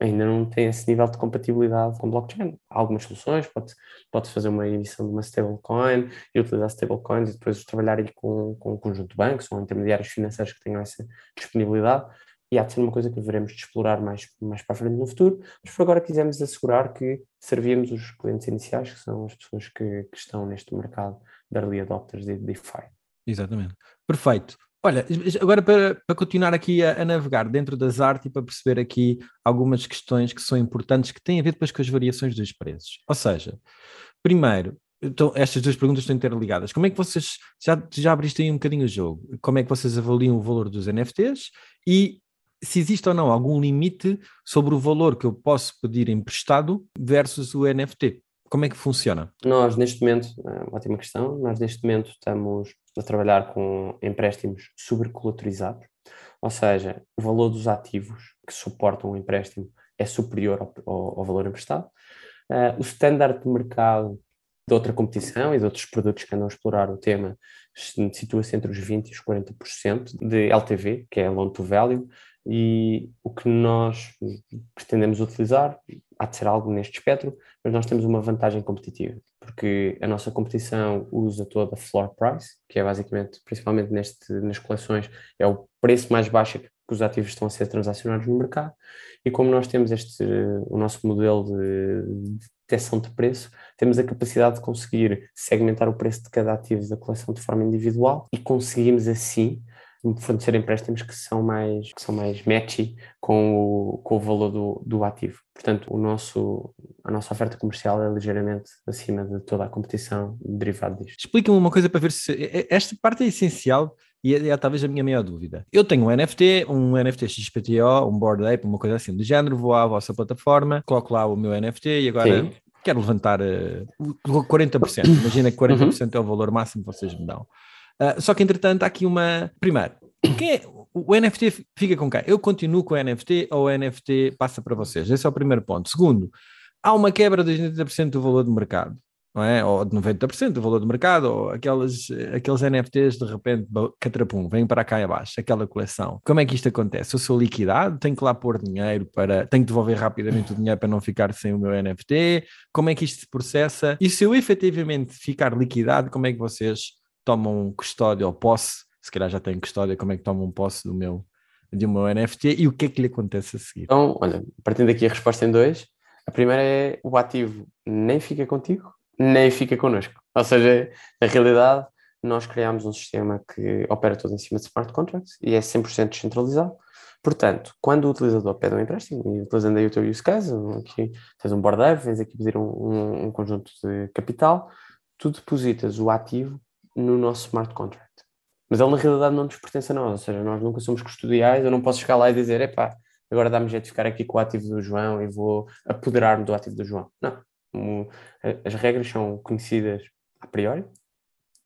[SPEAKER 2] ainda não tem esse nível de compatibilidade com blockchain. Há algumas soluções, pode, pode fazer uma emissão de uma stablecoin e utilizar stablecoins e depois trabalhar com, com um conjunto de bancos ou intermediários financeiros que tenham essa disponibilidade. E há de ser uma coisa que veremos de explorar mais, mais para a frente no futuro, mas por agora quisemos assegurar que servimos os clientes iniciais, que são as pessoas que, que estão neste mercado de early adopters de DeFi.
[SPEAKER 1] Exatamente. Perfeito. Olha, agora para, para continuar aqui a, a, navegar dentro das artes e para perceber aqui algumas questões que são importantes que têm a ver depois com as variações dos preços. Ou seja, primeiro, então, estas duas perguntas estão interligadas. Como é que vocês já, já abriste aí um bocadinho o jogo? Como é que vocês avaliam o valor dos NFTs e se existe ou não algum limite sobre o valor que eu posso pedir emprestado versus o NFT? Como é que funciona?
[SPEAKER 2] Nós, neste momento, é ótima questão, nós neste momento estamos a trabalhar com empréstimos sobrecolaterizados, ou seja, o valor dos ativos que suportam o empréstimo é superior ao, ao, ao valor emprestado. Uh, o standard de mercado de outra competição e de outros produtos que andam a explorar o tema situa-se entre os 20% e os 40% de LTV, que é Loan to Value, e o que nós pretendemos utilizar há de ser algo neste espectro, mas nós temos uma vantagem competitiva, porque a nossa competição usa toda a floor price, que é basicamente, principalmente neste, nas coleções, é o preço mais baixo que os ativos estão a ser transacionados no mercado, e como nós temos este, o nosso modelo de, detecção de preço, temos a capacidade de conseguir segmentar o preço de cada ativo da coleção de forma individual e conseguimos assim fornecer empréstimos que são mais, que são mais matchy com o, com o valor do, do ativo. Portanto, o nosso, a nossa oferta comercial é ligeiramente acima de toda a competição derivada disto.
[SPEAKER 1] Explica-me uma coisa para ver se. Esta parte é essencial e é, é, talvez a minha maior dúvida. Eu tenho um NFT, um NFT XPTO, um Board Ape, uma coisa assim do género, vou à vossa plataforma, coloco lá o meu NFT e agora. Sim. Quero levantar uh, 40%. Imagina que 40% uhum. é o valor máximo que vocês me dão. Uh, só que, entretanto, há aqui uma. Primeiro, quem é... o NFT fica com quem? Eu continuo com o NFT ou o NFT passa para vocês? Esse é o primeiro ponto. Segundo, há uma quebra de 80% do valor do mercado, não é? Ou de 90% do valor do mercado, ou aquelas, aqueles NFTs de repente, catrapum, vêm para cá e abaixo, aquela coleção. Como é que isto acontece? Eu sou liquidado, tenho que lá pôr dinheiro para. tenho que devolver rapidamente o dinheiro para não ficar sem o meu NFT. Como é que isto se processa? E se eu efetivamente ficar liquidado, como é que vocês tomam custódia ou posse, se calhar já têm custódia, como é que tomam posse do meu, do meu NFT e o que é que lhe acontece a seguir?
[SPEAKER 2] Então, olha, partindo aqui a resposta em dois, a primeira é o ativo nem fica contigo, nem fica connosco. Ou seja, na realidade, nós criamos um sistema que opera todo em cima de smart contracts e é 100% descentralizado. Portanto, quando o utilizador pede um empréstimo, e utilizando aí o teu use case, aqui tens um board vens aqui pedir um, um, um conjunto de capital, tu depositas o ativo no nosso smart contract. Mas ele na realidade não nos pertence a nós, ou seja, nós nunca somos custodiais, eu não posso chegar lá e dizer, epá, agora dá-me jeito de ficar aqui com o ativo do João e vou apoderar-me do ativo do João. Não. As regras são conhecidas a priori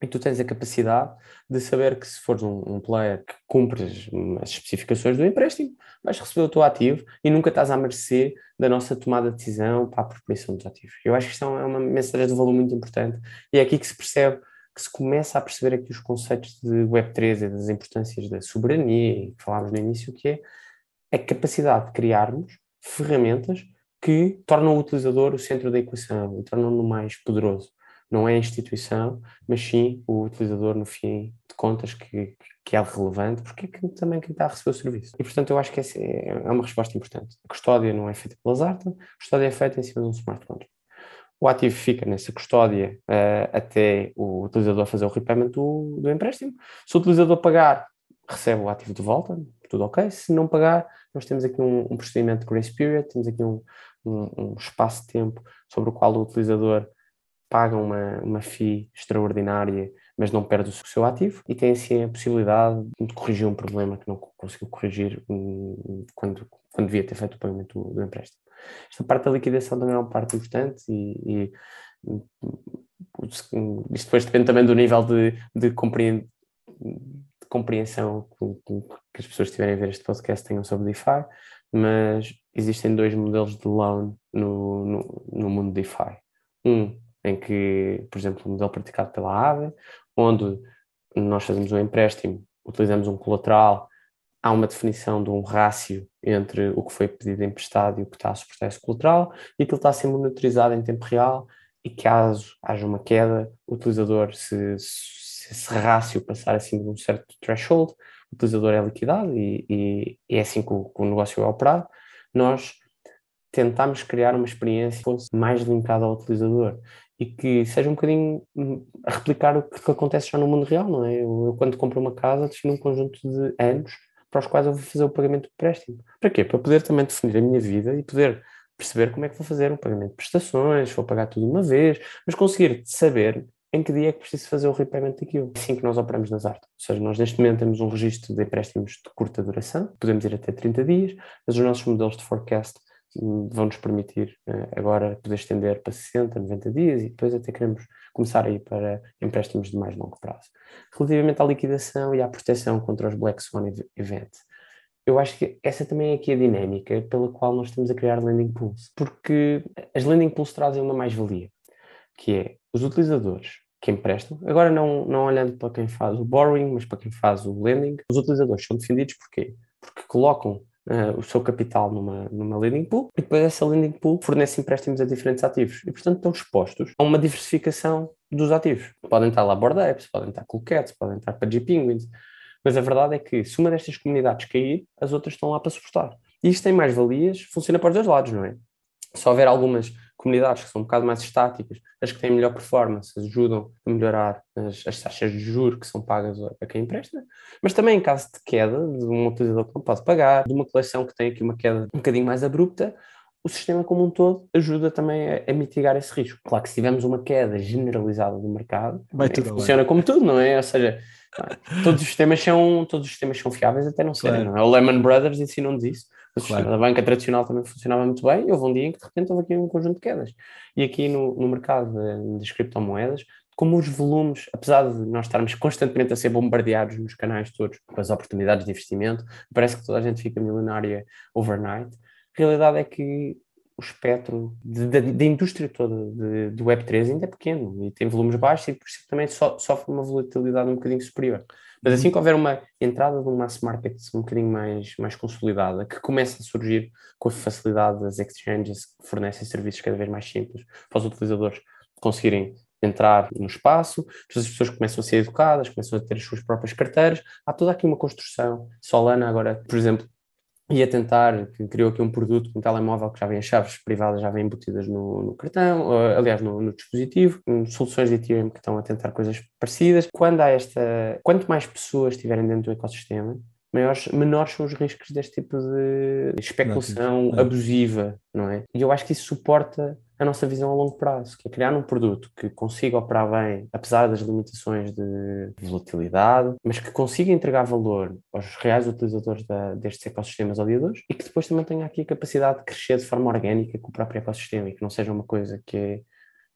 [SPEAKER 2] e tu tens a capacidade de saber que se fores um, um player que cumpres as especificações do empréstimo, vais receber o teu ativo e nunca estás à mercê da nossa tomada de decisão para a apropriação dos ativos. Eu acho que isto é uma mensagem de valor muito importante e é aqui que se percebe que se começa a perceber aqui os conceitos de Web3 e das importâncias da soberania, que falámos no início, que é a capacidade de criarmos ferramentas que tornam o utilizador o centro da equação e tornam-no mais poderoso. Não é a instituição, mas sim o utilizador, no fim de contas, que, que é relevante, porque é que também quem está a receber o serviço. E, portanto, eu acho que essa é, é uma resposta importante. A custódia não é feita pelas artes, a custódia é feita em cima de um smart contract o ativo fica nessa custódia uh, até o utilizador fazer o repayment do, do empréstimo. Se o utilizador pagar, recebe o ativo de volta, tudo ok. Se não pagar, nós temos aqui um, um procedimento de grace period, temos aqui um, um, um, espaço de tempo sobre o qual o utilizador paga uma, uma FII extraordinária, mas não perde o seu ativo e tem assim a possibilidade de corrigir um problema que não conseguiu corrigir hum, quando, quando devia ter feito o pagamento do, do empréstimo. Esta parte da liquidação também é uma parte importante e, e hum, isto depois depende também do nível de, de, compreend, de compreensão que, as pessoas que estiverem a ver este podcast tenham sobre DeFi, mas existem dois modelos de loan no, no, no mundo DeFi. Um em que, por exemplo, o modelo praticado pela AVE, onde nós fazemos um empréstimo, utilizamos um colateral, há uma definição de um rácio entre o que foi pedido emprestado e o que está a suportar esse colateral, e aquilo está a ser monitorizado em tempo real, e caso haja uma queda, o utilizador, se, se esse rácio passar assim de um certo threshold, o utilizador é liquidado e, e, e é assim que o, que o negócio é operado. Nós tentámos criar uma experiência que fosse mais linkada ao utilizador e que seja um bocadinho hum, a replicar o que, acontece já no mundo real, não é? Eu, eu, quando compro uma casa, defino um conjunto de anos para os quais eu vou fazer o pagamento do empréstimo. Para quê? Para poder também definir a minha vida e poder perceber como é que vou fazer um pagamento de prestações, vou pagar tudo de uma vez, mas conseguir saber em que dia é que preciso fazer o repagamento daquilo. É assim que nós operamos nas artes. Ou seja, nós neste momento temos um registro de empréstimos de curta duração, podemos ir até 30 dias, mas os nossos modelos de forecast vão nos permitir uh, agora poder estender para 60, 90 dias e depois até queremos começar a ir para empréstimos de mais longo prazo. Relativamente à liquidação e à proteção contra os Black Swan Events, eu acho que essa também é aqui a dinâmica pela qual nós estamos a criar landing pools, porque as landing pools trazem uma mais-valia, que é os utilizadores que emprestam, agora não, não olhando para quem faz o borrowing, mas para quem faz o lending, os utilizadores são defendidos porquê? Porque colocam uh, o seu capital numa, numa lending pool e depois essa lending pool fornece empréstimos a diferentes ativos e, portanto, estão expostos a uma diversificação dos ativos. Podem estar lá Board Apps, podem estar Cool podem estar para G-Penguins, mas a verdade é que se uma destas comunidades cair, as outras estão lá para suportar. E isto tem mais valias, funciona para os dois lados, não é? Se houver algumas comunidades que são um bocado mais estáticas, as que têm melhor performance, ajudam a melhorar as, as taxas de juros que são pagas a, quem empresta, mas também em caso de queda, de um utilizador que não pode pagar, de uma coleção que tem aqui uma queda um bocadinho mais abrupta, o sistema como um todo ajuda também a, a, mitigar esse risco. Claro que se tivermos uma queda generalizada do mercado, Vai é, funciona bem. como tudo, não é? Ou seja, todos os sistemas são todos os sistemas são fiáveis até não serem, claro. não é? O Lehman Brothers ensinou-nos isso. Claro. da banca tradicional também funcionava muito bem, e houve um dia em que de repente houve aqui um conjunto de quedas. E aqui no, no mercado das criptomoedas, como os volumes, apesar de nós estarmos constantemente a ser bombardeados nos canais todos com as oportunidades de investimento, parece que toda a gente fica milionária overnight. A realidade é que o espectro da indústria toda de Web3 ainda é pequeno e tem volumes baixos e por isso também so, sofre uma volatilidade um bocadinho superior. Mas assim que houver uma entrada de uma mass market um bocadinho mais, mais consolidada, que começa a surgir com a facilidade das exchanges que fornecem serviços cada vez mais simples para os utilizadores conseguirem entrar no espaço, as pessoas começam a ser educadas, começam a ter as suas próprias carteiras, há toda aqui uma construção. Solana agora, por exemplo, ia tentar, criou aqui um produto, um telemóvel que já vem as chaves privadas, já vêm embutidas no, no cartão, aliás, no, no, dispositivo, soluções de Ethereum que estão a tentar coisas parecidas. Quando há esta, quanto mais pessoas estiverem dentro do ecossistema, maiores, menores são os riscos deste tipo de especulação não, abusiva, não é? E eu acho que isso suporta a nossa visão a longo prazo, que é criar um produto que consiga operar bem, apesar das limitações de volatilidade, mas que consiga entregar valor aos reais utilizadores da, destes ecossistemas aliadores e que depois também tenha aqui a capacidade de crescer de forma orgânica com o próprio ecossistema e que não seja uma coisa que é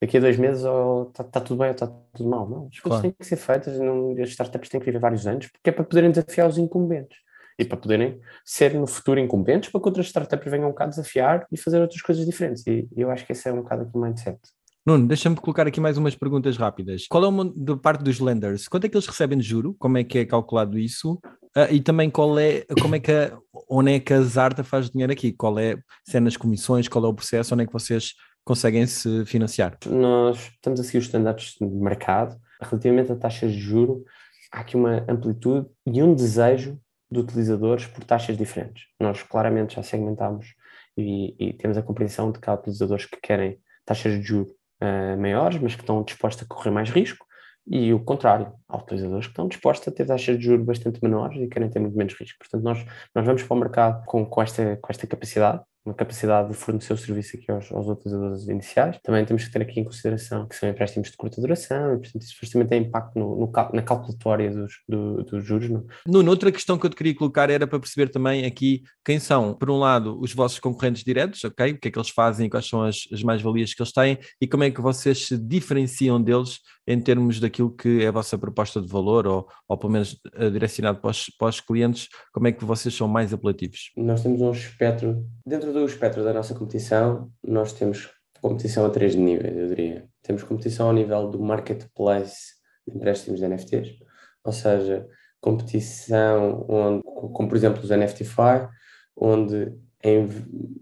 [SPEAKER 2] daqui a dois meses está tá tudo bem ou está tudo mal. Não, as coisas claro. têm que ser feitas, não, as startups têm que viver vários anos, porque é para poderem desafiar os incumbentes e para poderem ser no futuro incumbentes para que outras startups venham um bocado desafiar e fazer outras coisas diferentes. E, eu acho que esse é um bocado aqui o mindset.
[SPEAKER 1] Nuno, deixa-me colocar aqui mais umas perguntas rápidas. Qual é o da parte dos lenders? Quanto é que eles recebem de juro? Como é que é calculado isso? Uh, e também qual é, como é que a, onde é que a Zarta faz dinheiro aqui? Qual é, se é nas comissões, qual é o processo, onde é que vocês conseguem se financiar?
[SPEAKER 2] Nós estamos a seguir os standards de mercado. Relativamente a taxas de juro, há aqui uma amplitude e um desejo de utilizadores por taxas diferentes. Nós claramente já segmentamos e, e temos a compreensão de que há utilizadores que querem taxas de juros uh, maiores, mas que estão dispostos a correr mais risco, e o contrário, há utilizadores que estão dispostos a ter taxas de juros bastante menores e querem ter muito menos risco. Portanto, nós, nós vamos para o mercado com, com, esta, com esta capacidade uma capacidade de fornecer o serviço aqui aos, aos, utilizadores iniciais. Também temos que ter aqui em consideração que são empréstimos de curta duração e, portanto, isso também tem impacto no, no, na calculatória dos, do, dos juros. Não?
[SPEAKER 1] Nuno, outra questão que eu te queria colocar era para perceber também aqui quem são, por um lado, os vossos concorrentes diretos, ok? O que é que eles fazem, quais são as, as mais-valias que eles têm e como é que vocês se diferenciam deles em termos daquilo que é a vossa proposta de valor ou, ou pelo menos uh, direcionado para os, para os clientes, como é que vocês são mais apelativos?
[SPEAKER 2] Nós temos um espectro, dentro do espectro da nossa competição, nós temos competição a três níveis, eu diria. Temos competição ao nível do marketplace de empréstimos de NFTs, ou seja, competição onde, como por exemplo os NFTFi, onde em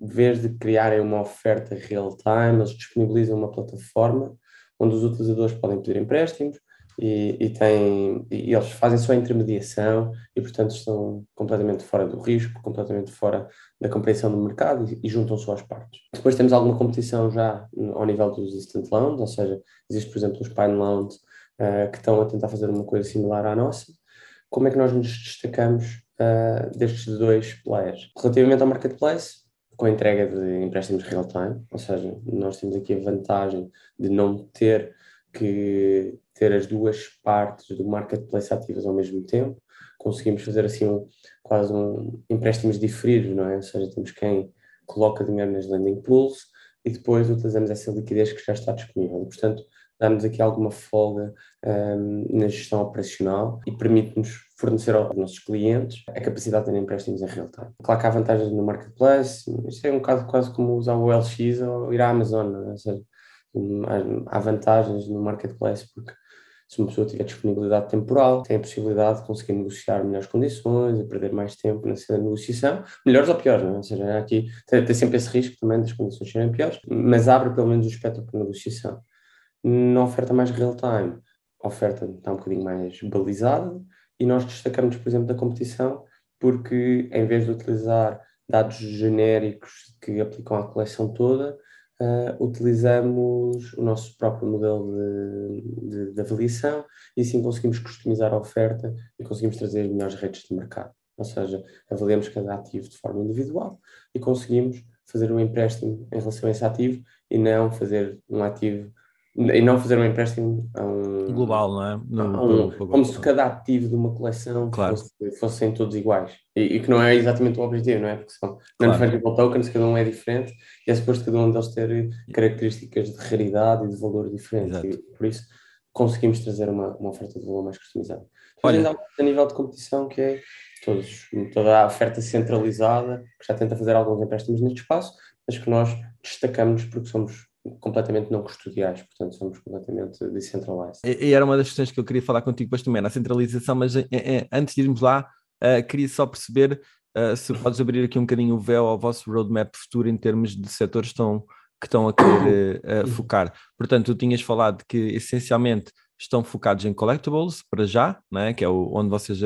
[SPEAKER 2] vez de criarem uma oferta real-time, eles disponibilizam uma plataforma onde os utilizadores podem pedir empréstimos e, e, têm, e eles fazem só a intermediação e, portanto, estão completamente fora do risco, completamente fora da compreensão do mercado e, e juntam só as partes. Depois temos alguma competição já ao nível dos instant loans, ou seja, existe, por exemplo, os Pine Loans uh, que estão a tentar fazer uma coisa similar à nossa. Como é que nós nos destacamos uh, destes dois players? Relativamente ao marketplace, com a entrega de empréstimos real-time, ou seja, nós temos aqui a vantagem de não ter que ter as duas partes do marketplace ativas ao mesmo tempo, conseguimos fazer assim um, quase um empréstimos diferidos, não é? Ou seja, temos quem coloca dinheiro nas landing pools e depois utilizamos essa liquidez que já está disponível. Portanto, dá-nos aqui alguma folga um, na gestão operacional e permite-nos fornecer aos nossos clientes a capacidade de ter empréstimos em real time. Claro que há vantagens no marketplace, isto é um caso quase como usar o LX ou ir à Amazon, é? ou seja, hum, há vantagens no marketplace porque se uma pessoa tiver disponibilidade temporal, tem a possibilidade de conseguir negociar melhores condições e perder mais tempo nessa negociação, melhores ou piores, não é? ou seja, aqui tem, tem sempre esse risco também das condições serem piores, mas abre pelo menos o espectro para negociação. Na oferta mais real-time, a oferta está um bocadinho mais balizada e nós destacamos, por exemplo, da competição porque em vez de utilizar dados genéricos que aplicam à coleção toda, uh, utilizamos o nosso próprio modelo de, de, de, avaliação e assim conseguimos customizar a oferta e conseguimos trazer melhores redes de mercado. Ou seja, avaliamos cada ativo de forma individual e conseguimos fazer um empréstimo em relação a esse ativo e não fazer um ativo e não fazer um empréstimo a um,
[SPEAKER 1] global, não é?
[SPEAKER 2] um, como se cada ativo de uma coleção claro. fosse, fossem todos iguais e, e, que não é exatamente o objetivo, não é? Porque são non-fungible claro. tokens, cada um é diferente e é suposto cada um deles ter características de raridade e de valor diferente e por isso conseguimos trazer uma, uma oferta de valor mais customizada. Olha. ainda a nível de competição que é todos, toda a oferta centralizada que já tenta fazer alguns empréstimos neste espaço, mas que nós destacamos porque somos completamente não custodiais, portanto somos completamente decentralized.
[SPEAKER 1] E, e, era uma das questões que eu queria falar contigo depois também, na centralização, mas é, é, antes de irmos lá, uh, queria só perceber uh, se podes abrir aqui um bocadinho o véu ao vosso roadmap futuro em termos de setores que estão a querer uh, focar. Portanto, tu tinhas falado que essencialmente estão focados em collectibles para já, né? que é o, onde vocês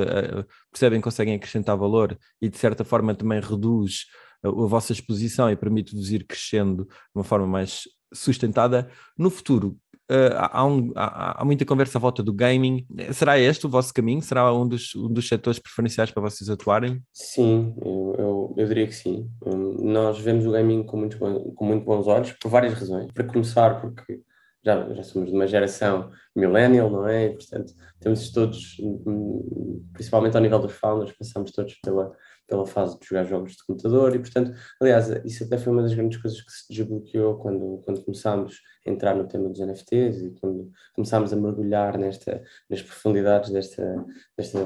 [SPEAKER 1] percebem que conseguem acrescentar valor e de certa forma também reduz a vossa exposição e permite-vos ir crescendo de uma forma mais sustentada no futuro. Uh, há, um, há, há, muita conversa à volta do gaming. Será este o vosso caminho? Será um dos, um dos setores preferenciais para vocês atuarem?
[SPEAKER 2] Sim, eu, eu, eu diria que sim. Um, nós vemos o gaming com muito, com muito bons olhos, por várias razões. Para começar, porque já, já somos de uma geração millennial, não é? E, portanto, temos todos, hum, principalmente ao nível dos founders, passamos todos pela pela fase de jogar jogos de computador e, portanto, aliás, isso até foi uma das grandes coisas que se desbloqueou quando, quando começámos a entrar no tema dos NFTs e quando começámos a mergulhar nesta, nas profundidades desta, desta,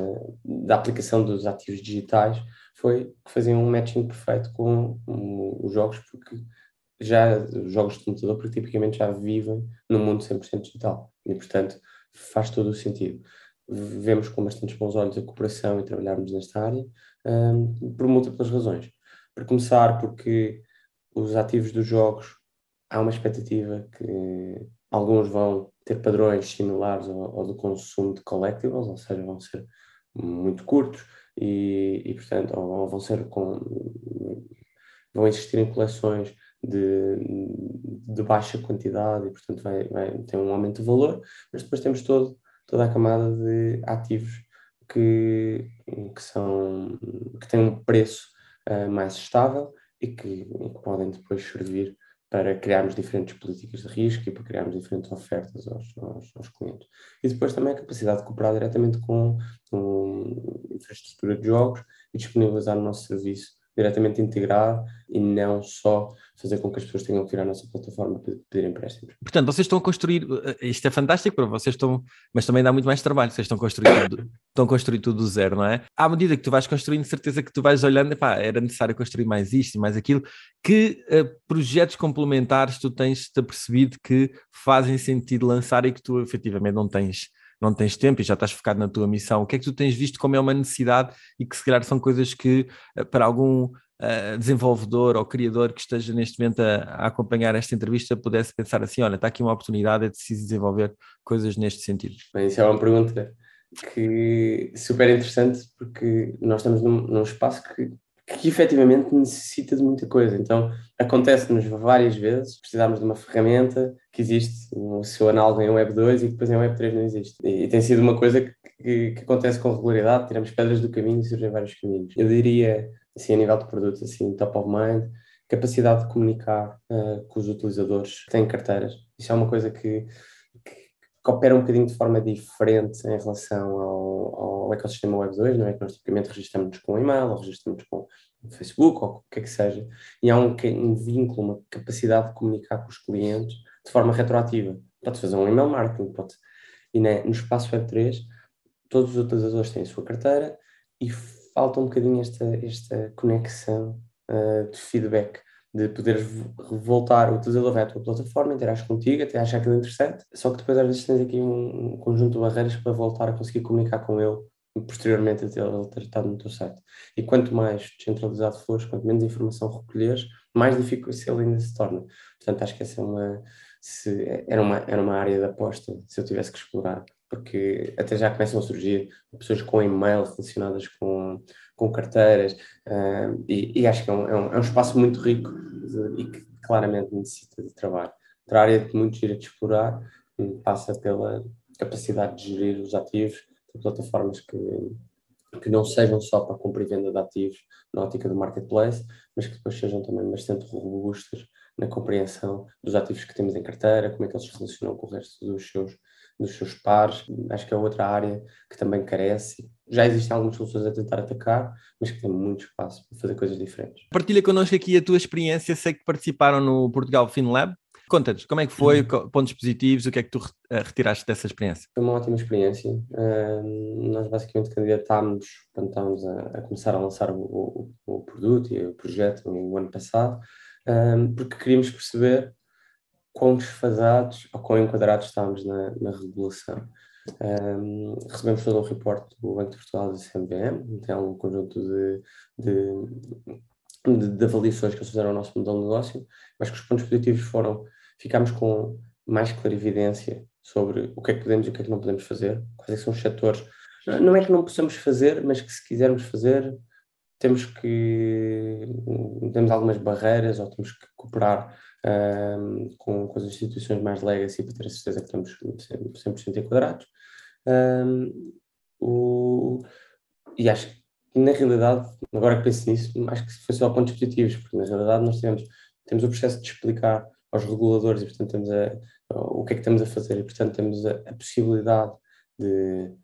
[SPEAKER 2] da aplicação dos ativos digitais, foi que faziam um matching perfeito com os jogos, porque já os jogos de computador, porque tipicamente já vivem num mundo 100% digital e, portanto, faz todo o sentido vemos com bastantes bons olhos a cooperação e trabalharmos nesta área um, por múltiplas razões. Para começar, porque os ativos dos jogos há uma expectativa que alguns vão ter padrões similares ao, ao do consumo de collectibles, ou seja, vão ser muito curtos e, e portanto, ou, ou, vão ser com vão existir em coleções de, de baixa quantidade e portanto vai, vai ter um aumento de valor, mas depois temos todo toda a camada de ativos que, que, são, que têm um preço uh, mais estável e que, e que, podem depois servir para criarmos diferentes políticas de risco e para criarmos diferentes ofertas aos, aos, aos clientes. E depois também a capacidade de cooperar diretamente com, com infraestrutura de jogos e disponibilizar o nosso serviço diretamente integrado e não só fazer com que as pessoas tenham que ir à nossa plataforma para pedir empréstimos.
[SPEAKER 1] Portanto, vocês estão a construir, eh, isto é fantástico para vocês, estão, mas também dá muito mais trabalho, vocês estão a construir tudo, estão a construir tudo do zero, não é? À medida que tu vais construindo, certeza que tu vais olhando, pá, era necessário construir mais isto e mais aquilo, que uh, projetos complementares tu tens-te apercebido que fazem sentido lançar e que tu efetivamente não tens não tens tempo e já estás focado na tua missão, o que é que tu tens visto como é uma necessidade e que se calhar são coisas que eh, para algum uh, desenvolvedor ou criador que esteja neste momento a, a, acompanhar esta entrevista pudesse pensar assim, olha, está aqui uma oportunidade, é preciso desenvolver coisas neste sentido?
[SPEAKER 2] Bem, isso é uma pergunta que super interessante porque nós estamos num, num espaço que que efetivamente necessita de muita coisa. Então, acontece-nos várias vezes precisarmos de uma ferramenta que existe, o seu análogo em Web 2 e depois em Web 3 não existe. E, e tem sido uma coisa que, que, que, acontece com regularidade, tiramos pedras do caminho e surgem vários caminhos. Eu diria, assim, a nível de produtos, assim, top of mind, capacidade de comunicar uh, com os utilizadores que têm carteiras. Isso é uma coisa que que opera um bocadinho de forma diferente em relação ao, ao ecossistema Web 2, não é? Que nós tipicamente registramos com e-mail, ou registramos com Facebook, ou o que é que seja, e há um, um vínculo, uma capacidade de comunicar com os clientes de forma retroativa. Pode fazer um email marketing, pode. E né, no espaço Web 3, todos os utilizadores têm a sua carteira e falta um bocadinho esta, esta conexão uh, de feedback de poderes voltar, o utilizador vai à tua plataforma, interage contigo, até achar aquilo interessante, só que depois às vezes tens aqui um, conjunto de barreiras para voltar a conseguir comunicar com ele posteriormente a ele ter estado no teu site. E quanto mais descentralizado fores, quanto menos informação recolheres, mais difícil ainda se torna. Portanto, acho que essa é uma, se, era, uma, era uma área de aposta, se eu tivesse que explorar, porque até já começam a surgir pessoas com e-mail relacionadas com, com carteiras, uh, e, e, acho que é um, é, um, é um, espaço muito rico e que claramente necessita de trabalho. Outra área que muito gira explorar passa pela capacidade de gerir os ativos de plataformas que, que não sejam só para compra e venda de ativos na ótica do marketplace, mas que depois sejam também bastante robustas na compreensão dos ativos que temos em carteira, como é que eles se relacionam com o resto dos seus dos seus pares. Acho que é outra área que também carece. Já existem algumas soluções a tentar atacar, mas que tem muito espaço para fazer coisas diferentes.
[SPEAKER 1] Partilha connosco aqui a tua experiência. Sei que participaram no Portugal FinLab. Conta-nos, como é que foi, uhum. pontos positivos, o que é que tu eh, retiraste dessa experiência?
[SPEAKER 2] Foi uma ótima experiência. Uh, nós basicamente candidatámos, quando estávamos a, a, começar a lançar o, o, o, produto e o projeto no ano passado, uh, porque queríamos perceber quão desfasados ou quão enquadrados estávamos na, na regulação. Um, recebemos todo um reporte do Banco de Portugal e do CMBM, tem um conjunto de, de, de, de, avaliações que eles fizeram ao nosso modelo de negócio, mas que os pontos positivos foram, ficámos com mais clarividência sobre o que é que podemos e o que é que não podemos fazer, quais é são os setores, não é que não possamos fazer, mas que se quisermos fazer, temos que, temos algumas barreiras ou temos que cooperar um, com, com, as instituições mais legacy para ter a certeza que estamos 100%, enquadrados. Um, o, e acho que, na realidade, agora que penso nisso, acho que foi só pontos positivos, porque na realidade nós temos, temos o processo de explicar aos reguladores e, portanto, temos a, o que é que estamos a fazer e, portanto, temos a, a possibilidade de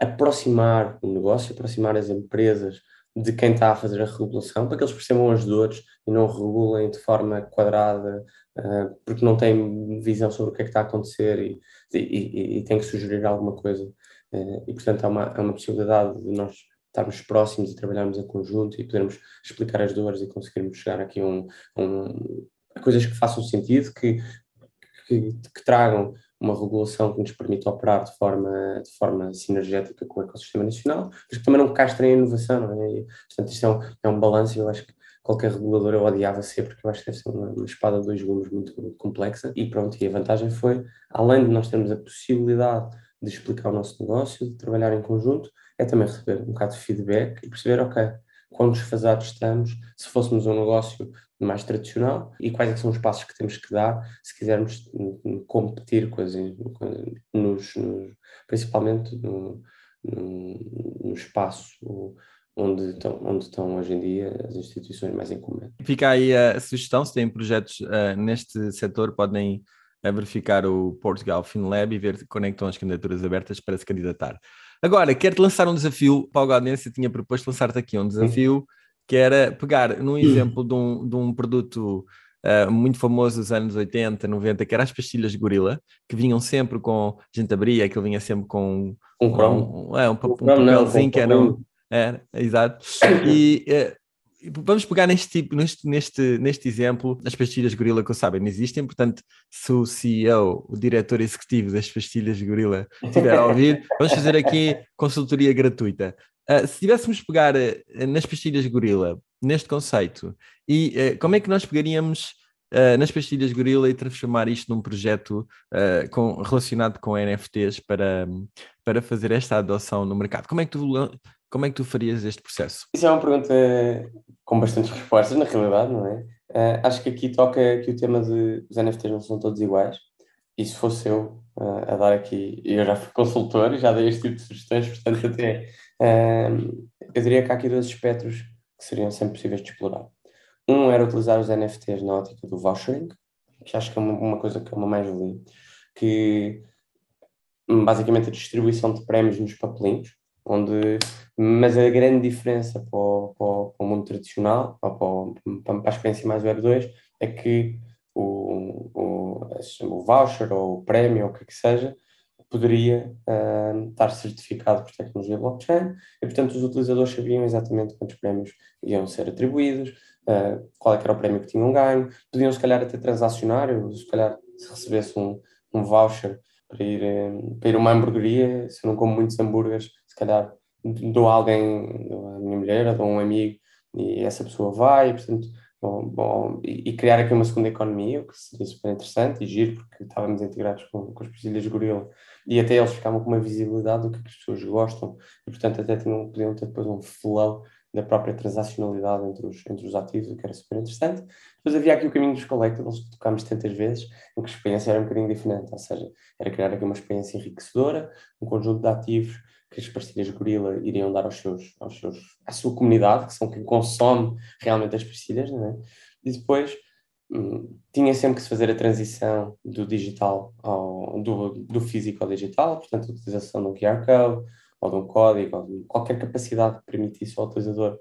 [SPEAKER 2] aproximar o negócio, aproximar as empresas de quem está a fazer a regulação, para que eles percebam as dores e não regulem de forma quadrada, uh, porque não têm visão sobre o que é que está a acontecer e, e, e, e têm que sugerir alguma coisa. Uh, e, portanto, há uma, há uma possibilidade de nós estarmos próximos e trabalharmos em conjunto e podermos explicar as dores e conseguirmos chegar aqui a, um, um, coisas que façam sentido, que, que, que tragam uma regulação que nos permita operar de forma, de forma sinergética com o ecossistema nacional, mas que também não castrem a inovação, não é? E, portanto, isto é um, é um balanço, eu acho que qualquer regulador eu odiava ser, porque eu acho que deve ser uma, uma espada de dois gumes muito, muito complexa, e pronto, e a vantagem foi, além de nós termos a possibilidade de explicar o nosso negócio, de trabalhar em conjunto, é também receber um bocado de feedback e perceber, ok, quão desfasados estamos, se fôssemos um negócio mais tradicional e quais é são os passos que temos que dar se quisermos competir com as, nos, nos, principalmente no, no, no espaço onde estão, onde estão hoje em dia as instituições mais incumbentes.
[SPEAKER 1] Fica aí a sugestão, se têm projetos uh, neste setor, podem uh, verificar o Portugal FinLab e ver estão as candidaturas abertas para se candidatar. Agora, quero-te lançar um desafio, Paulo Gaudense tinha proposto lançar-te aqui um desafio, que era pegar num exemplo de um, de um produto Uh, muito famoso dos anos 80, 90, que eram as pastilhas de gorila, que vinham sempre com. A gente abria, que vinha sempre com
[SPEAKER 2] um, um,
[SPEAKER 1] um, é, um, um papelzinho que era. Um, era, exato. E uh, vamos pegar neste tipo, neste, neste, neste exemplo, as pastilhas gorila que eu sabem não existem, portanto, se o CEO, o diretor executivo das pastilhas gorila estiver a ouvir, vamos fazer aqui consultoria gratuita. Uh, se tivéssemos pegar uh, nas pastilhas gorila, neste conceito, e uh, como é que nós pegaríamos nas pastilhas gorila e transformar isto num projeto com, relacionado com NFTs para, para fazer esta adoção no mercado? Como é que tu como é que tu farias este processo?
[SPEAKER 2] Isso é uma pergunta com bastantes respostas, na realidade, não é? Uh, acho que aqui toca que o tema de os NFTs não são todos iguais. E se fosse eu uh, a dar aqui, eu já fui consultor e já dei este tipo de sugestões, portanto, até uh, eu diria que há aqui dois espectros que seriam sempre possíveis de explorar. Um era utilizar os NFTs na ótica do vouchering, que acho que é uma, uma coisa que é uma mais-valia, que basicamente a distribuição de prémios nos papelinhos, onde, mas a grande diferença para o, para o, para o mundo tradicional, para, para, a experiência mais Web 2, é que o, o, o voucher ou o prémio, ou o que é que seja, poderia uh, estar certificado por tecnologia blockchain e, portanto, os utilizadores sabiam exatamente quantos prémios iam ser atribuídos, uh, qual é era o prémio que tinham ganho, podiam, se calhar, até transacionar, se calhar, se recebesse um, um voucher para ir, para ir a uma hamburgueria, se não como muitos hambúrgueres, calhar dou a alguém, dou a minha mulher, dou a um amigo e essa pessoa vai, portanto, bom, bom, e, e, criar aqui uma segunda economia, o que seria super interessante e giro, porque estávamos integrados com, com as pastilhas de gorila e até eles ficavam com uma visibilidade do é que as pessoas gostam e, portanto, até tinham, podiam ter depois um flow da própria transacionalidade entre os, entre os ativos, o que era super interessante. Depois havia aqui o caminho dos collectibles, que tocámos tantas vezes, em que a experiência era um bocadinho diferente, ou seja, era criar aqui uma experiência enriquecedora, um conjunto de ativos que as pastilhas gorila iriam dar aos seus, aos seus, à sua comunidade, que são quem consome realmente as pastilhas, não é? E depois hum, tinha sempre que se fazer a transição do digital ao, do, do físico ao digital, portanto, a utilização de um QR Code, ou de um código, ou de qualquer capacidade que permitisse ao utilizador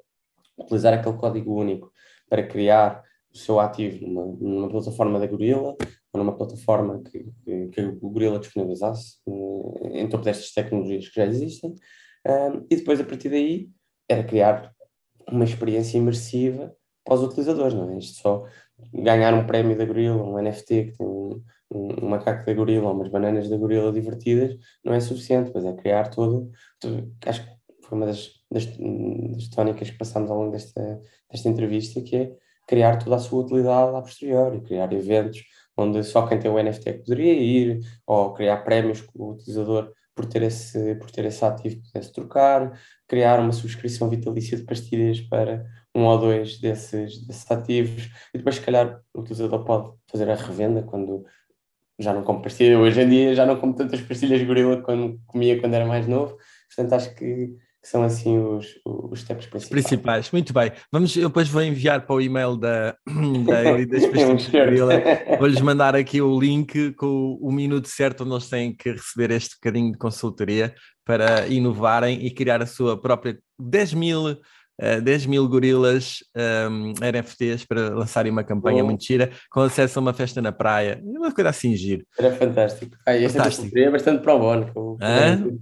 [SPEAKER 2] utilizar aquele código único para criar o seu ativo numa, numa plataforma da Gorilla ou numa plataforma que, que, que o Gorilla disponibilizasse eh, em topo destas tecnologias que já existem. Um, e depois, a partir daí, era criar uma experiência imersiva para os utilizadores, não é? Isto só ganhar um prémio da Gorilla, um NFT que tem um, um, macaco da gorila, umas bananas da gorila divertidas, não é suficiente, mas é criar todo acho que foi uma das, das, das tónicas que passámos ao longo desta, desta entrevista, que é criar toda a sua utilidade a posteriori, criar eventos onde só quem tem o NFT poderia ir, ou criar prémios que o utilizador por ter esse, por ter esse ativo pudesse trocar, criar uma subscrição vitalícia de pastilhas para um ou dois desses, desses ativos, e depois, se calhar, o utilizador pode fazer a revenda quando já não como pastilha, hoje em dia já não como tantas pastilhas gorila como comia quando era mais novo, portanto acho que, são assim os, os steps principais.
[SPEAKER 1] principais. Muito bem. Vamos, eu depois vou enviar para o e-mail da, da [laughs] Eli das gorila, vou-lhes mandar aqui o link com o, o minuto certo onde eles têm que receber este bocadinho de consultoria para inovarem e criar a sua própria 10 mil uh, 10 mil gorilas um, NFTs para lançarem uma campanha oh. muito gira, com acesso a uma festa na praia, uma coisa assim giro.
[SPEAKER 2] Era fantástico. Ah, fantástico. É bastante para o bono. Que
[SPEAKER 1] eu,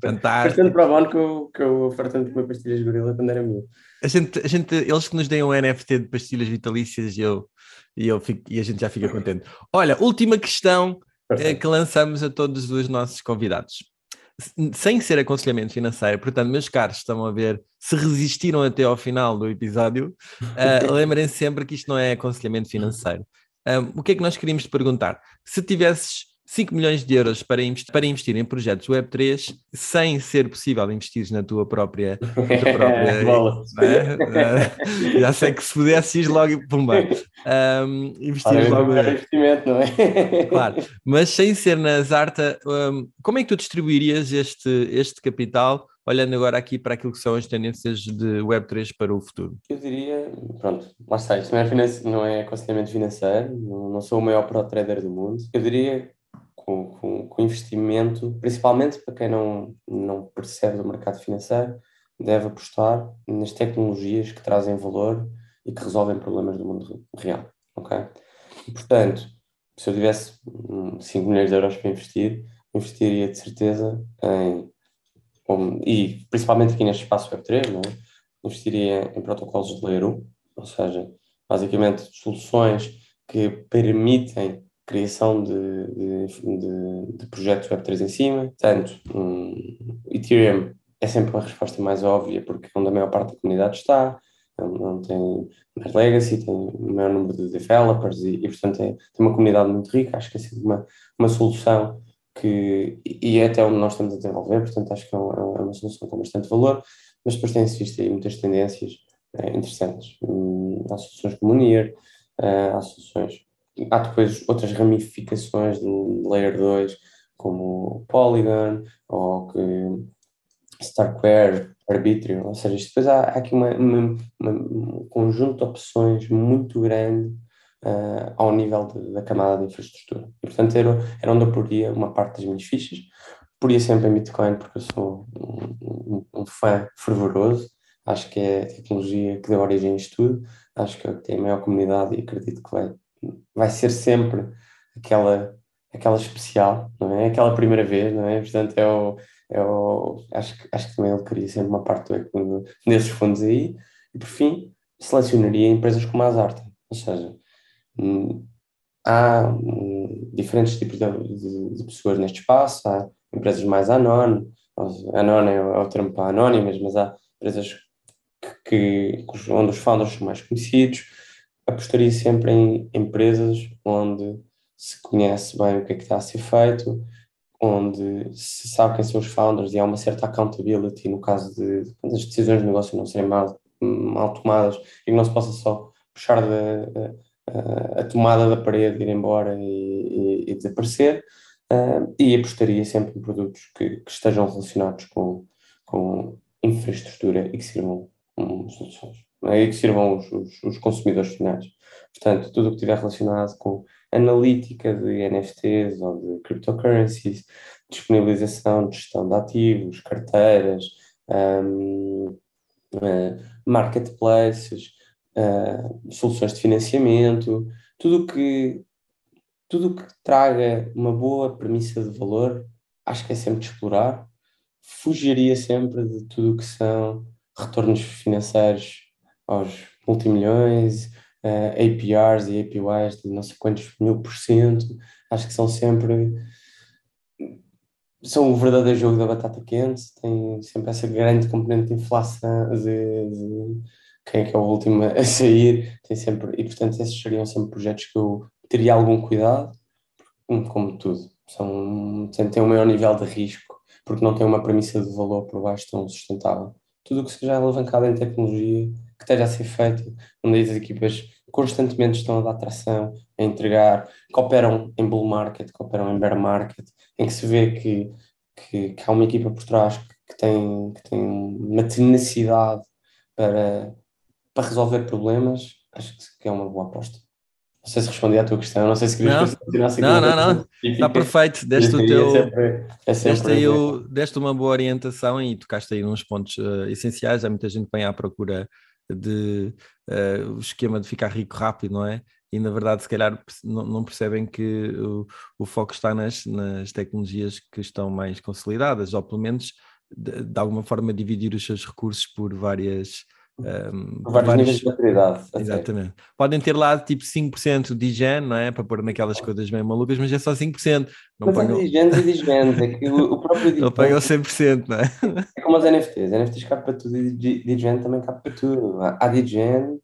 [SPEAKER 1] fantástico.
[SPEAKER 2] Bastante para o bono que eu, que eu fartando comer pastilhas de gorila quando era meu.
[SPEAKER 1] A gente, a gente, eles que nos deem um NFT de pastilhas vitalícias e eu, e, eu fico, e a gente já fica contente. Olha, última questão é, que lançamos a todos os nossos convidados sem ser aconselhamento financeiro, portanto, meus caros, estão a ver, se resistiram até ao final do episódio, [laughs] uh, lembrem sempre que isto não é aconselhamento financeiro. Um, o que é que nós queríamos te perguntar? Se tivesses 5 milhões de euros para investir, para investir em projetos Web3 sem ser possível investir na tua própria. Na tua [laughs] própria é? Já sei que se pudesse ir logo pumba, um, investir logo.
[SPEAKER 2] É investimento, não é? [laughs]
[SPEAKER 1] Claro, mas sem ser na Zarta, um, como é que tu distribuirias este, este capital? olhando agora aqui para aquilo que são as tendências de Web3 para o futuro?
[SPEAKER 2] Eu diria, pronto, lá está, isto não é, não é aconselhamento financeiro, não, não sou o maior pro trader do mundo. Eu diria com, com, com, investimento, principalmente para quem não, não percebe do mercado financeiro, deve apostar nas tecnologias que trazem valor e que resolvem problemas do mundo real, ok? E, portanto, se eu tivesse 5 milhões de euros para investir, investiria de certeza em e principalmente aqui neste espaço Web3, não é? investiria em protocolos de Layer 1, ou seja, basicamente soluções que permitem criação de, de, de, de projetos Web3 em cima. Tanto um, Ethereum é sempre uma resposta mais óbvia, porque é onde a maior parte da comunidade está, onde tem mais legacy, tem o maior número de developers e, e portanto, é, tem uma comunidade muito rica. Acho que é sempre uma, uma solução que, e é até onde nós estamos a desenvolver, portanto acho que é uma, é uma solução com bastante valor, mas depois tem-se visto aí muitas tendências é, interessantes. Hum, há soluções como o NIR, uh, há soluções, há depois outras ramificações do Layer 2, como Polygon, ou que Starkware, Arbitrum, ou seja, depois há, há aqui uma, uma, uma, um conjunto de opções muito grande uh, ao nível de, da camada de infraestrutura. E, portanto, era, era onde eu poria uma parte das minhas fichas. Poria sempre em Bitcoin, porque eu sou um, um, um fã fervoroso. Acho que é a tecnologia que deu origem a isto tudo. Acho que é o que tem a maior comunidade e acredito que vai, vai ser sempre aquela, aquela especial, não é? Aquela primeira vez, não é? Portanto, é o, é o, acho, acho que também ele queria sempre uma parte do, desses fundos aí. E, por fim, selecionaria empresas como a Azarta, ou seja, Hum, há um, diferentes tipos de, de, de, pessoas neste espaço, há empresas mais anónimas, anónimo é, é o termo para anónimas, mas há empresas que, que, onde os founders são mais conhecidos, apostaria sempre em empresas onde se conhece bem o que é que está a ser feito, onde se sabe quem são os founders e há uma certa accountability no caso de, de as decisões de negócio não serem mal, mal tomadas e que não se possa só puxar de, a tomada da parede ir embora e, e, e desaparecer, uh, e apostaria sempre em produtos que, que, estejam relacionados com, com infraestrutura e que sirvam um, soluções, é? e que sirvam os, os, os, consumidores finais. Portanto, tudo o que estiver relacionado com analítica de NFTs ou de cryptocurrencies, disponibilização gestão de ativos, carteiras, um, uh, marketplaces, uh, soluções de financiamento, tudo que, tudo que traga uma boa premissa de valor, acho que é sempre de explorar. Fugiria sempre de tudo que são retornos financeiros aos multimilhões, uh, APRs e APYs de não sei quantos mil por cento, acho que são sempre são o verdadeiro jogo da batata quente, tem sempre essa grande componente de inflação, de, de quem é que é o último a [laughs] sair, tem sempre, e portanto esses seriam sempre projetos que eu teria algum cuidado, como tudo, são, têm um maior nível de risco, porque não tem uma premissa de valor por baixo tão sustentável. Tudo o que seja alavancado em tecnologia, que esteja a ser feito, onde as equipas constantemente estão a dar tração, a entregar, que operam em bull market, que operam em bear market, em que se vê que, que, que há uma equipa por trás que, que, tem, que tem uma tenacidade para, para resolver problemas, acho que é uma boa aposta. Não sei se respondi à tua questão, não sei se querias
[SPEAKER 1] não, não, não, não, está perfeito, [laughs] deste o teu, é sempre, é sempre deste, o, deste uma boa orientação e tocaste aí nos pontos uh, essenciais, há muita gente que vem à procura de uh, o esquema de ficar rico rápido, não é? E na verdade, se calhar não, percebem que o, o, foco está nas, nas tecnologias que estão mais consolidadas, ou pelo menos de, de alguma forma dividir os seus recursos por várias
[SPEAKER 2] um, vários, vários, níveis de maturidade.
[SPEAKER 1] Exatamente. Podem ter lá tipo 5% de higiene, não é? Para pôr naquelas coisas bem malucas, mas é só 5%.
[SPEAKER 2] Não mas pagam... há e digenes, é que o, o próprio [laughs]
[SPEAKER 1] Não pagam 100%, não é?
[SPEAKER 2] É como os NFTs, NFTs cabe para tudo e digen também cabe para tudo. Há digen,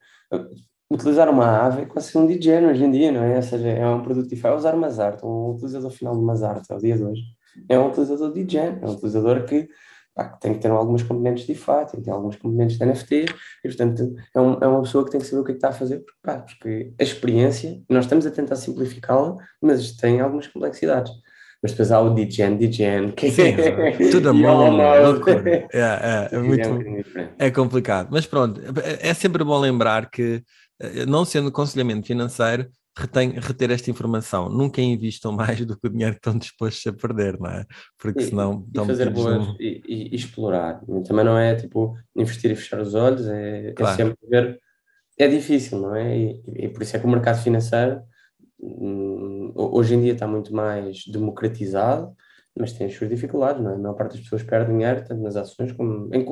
[SPEAKER 2] utilizar uma ave é quase um DJ hoje em dia, não é? Ou seja, é um produto diferente. É usar uma Zart, um utilizador final de uma Zart, ao dia de hoje, é um utilizador de DJ, é um utilizador que, pá, tem que ter algumas componentes de IFA, tem que ter algumas componentes de NFT, e portanto é, um, é uma pessoa que tem que saber o que é que está a fazer, porque, pá, porque a experiência, nós estamos a tentar simplificá-la, mas tem algumas complexidades mas depois há o DJN, DJN, que
[SPEAKER 1] Sim, [laughs] tudo a mão, loucura. É, é, é, [laughs] muito, é complicado. Mas pronto, é sempre bom lembrar que, eh, não sendo aconselhamento financeiro, retém, reter esta informação. Nunca invistam mais do que o dinheiro que estão dispostos a perder, não é? Porque senão...
[SPEAKER 2] E, fazer boas e, e, explorar. Também não é tipo investir e fechar os olhos, é, é claro. é sempre ver... É difícil, não é? E, e por isso é que o mercado financeiro Hum, hoje em dia está muito mais democratizado, mas tem as suas dificuldades, não é? A maior parte das pessoas perde dinheiro, tanto nas ações como em,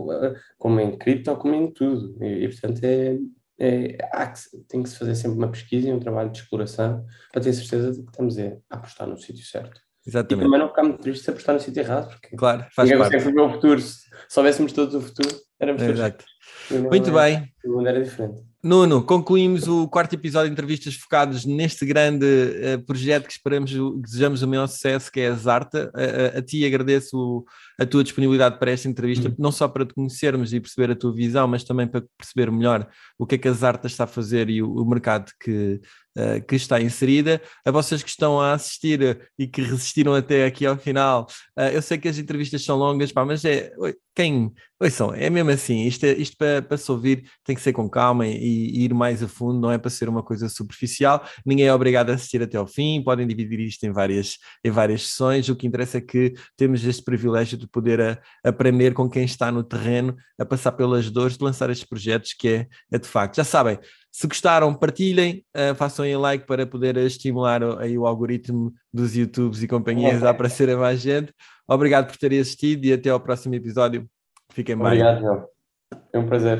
[SPEAKER 2] como em cripto, como em tudo. E, e portanto, é, é, que, tem que se fazer sempre uma pesquisa e um trabalho de exploração para ter certeza de que estamos a apostar no sítio certo.
[SPEAKER 1] Exatamente.
[SPEAKER 2] E também não ficar muito triste se apostar no sítio errado, porque
[SPEAKER 1] claro, faz
[SPEAKER 2] ninguém parte. consegue o futuro. Se soubéssemos todos o futuro, éramos todos.
[SPEAKER 1] Exato. Muito bem.
[SPEAKER 2] O mundo era diferente.
[SPEAKER 1] Nuno, concluímos o quarto episódio de entrevistas focados neste grande uh, projeto que esperamos, desejamos o maior sucesso, que é a Zarta. Uh, a ti agradeço o, a tua disponibilidade para esta entrevista, não só para te conhecermos e perceber a tua visão, mas também para perceber melhor o que é que a Zarta está a fazer e o, o mercado que, uh, que está inserida. A vocês que estão a assistir e que resistiram até aqui ao final, eu sei que as entrevistas são longas, pá, mas é quem. Ouçam, é mesmo assim, isto, é, isto para, para se ouvir tem que ser com calma e, e, ir mais a fundo, não é para ser uma coisa superficial. Ninguém é obrigado a assistir até ao fim, podem dividir isto em várias, em várias sessões. O que interessa é que temos este privilégio de poder a, aprender com quem está no terreno, a passar pelas dores de lançar estes projetos, que é, é de facto. Já sabem, se gostaram, partilhem, uh, façam aí like para poder estimular aí o algoritmo dos YouTubes e companhias a aparecer a mais gente. Obrigado por terem assistido e até ao próximo episódio. Fiquem bem.
[SPEAKER 2] Obrigado, João. É um prazer.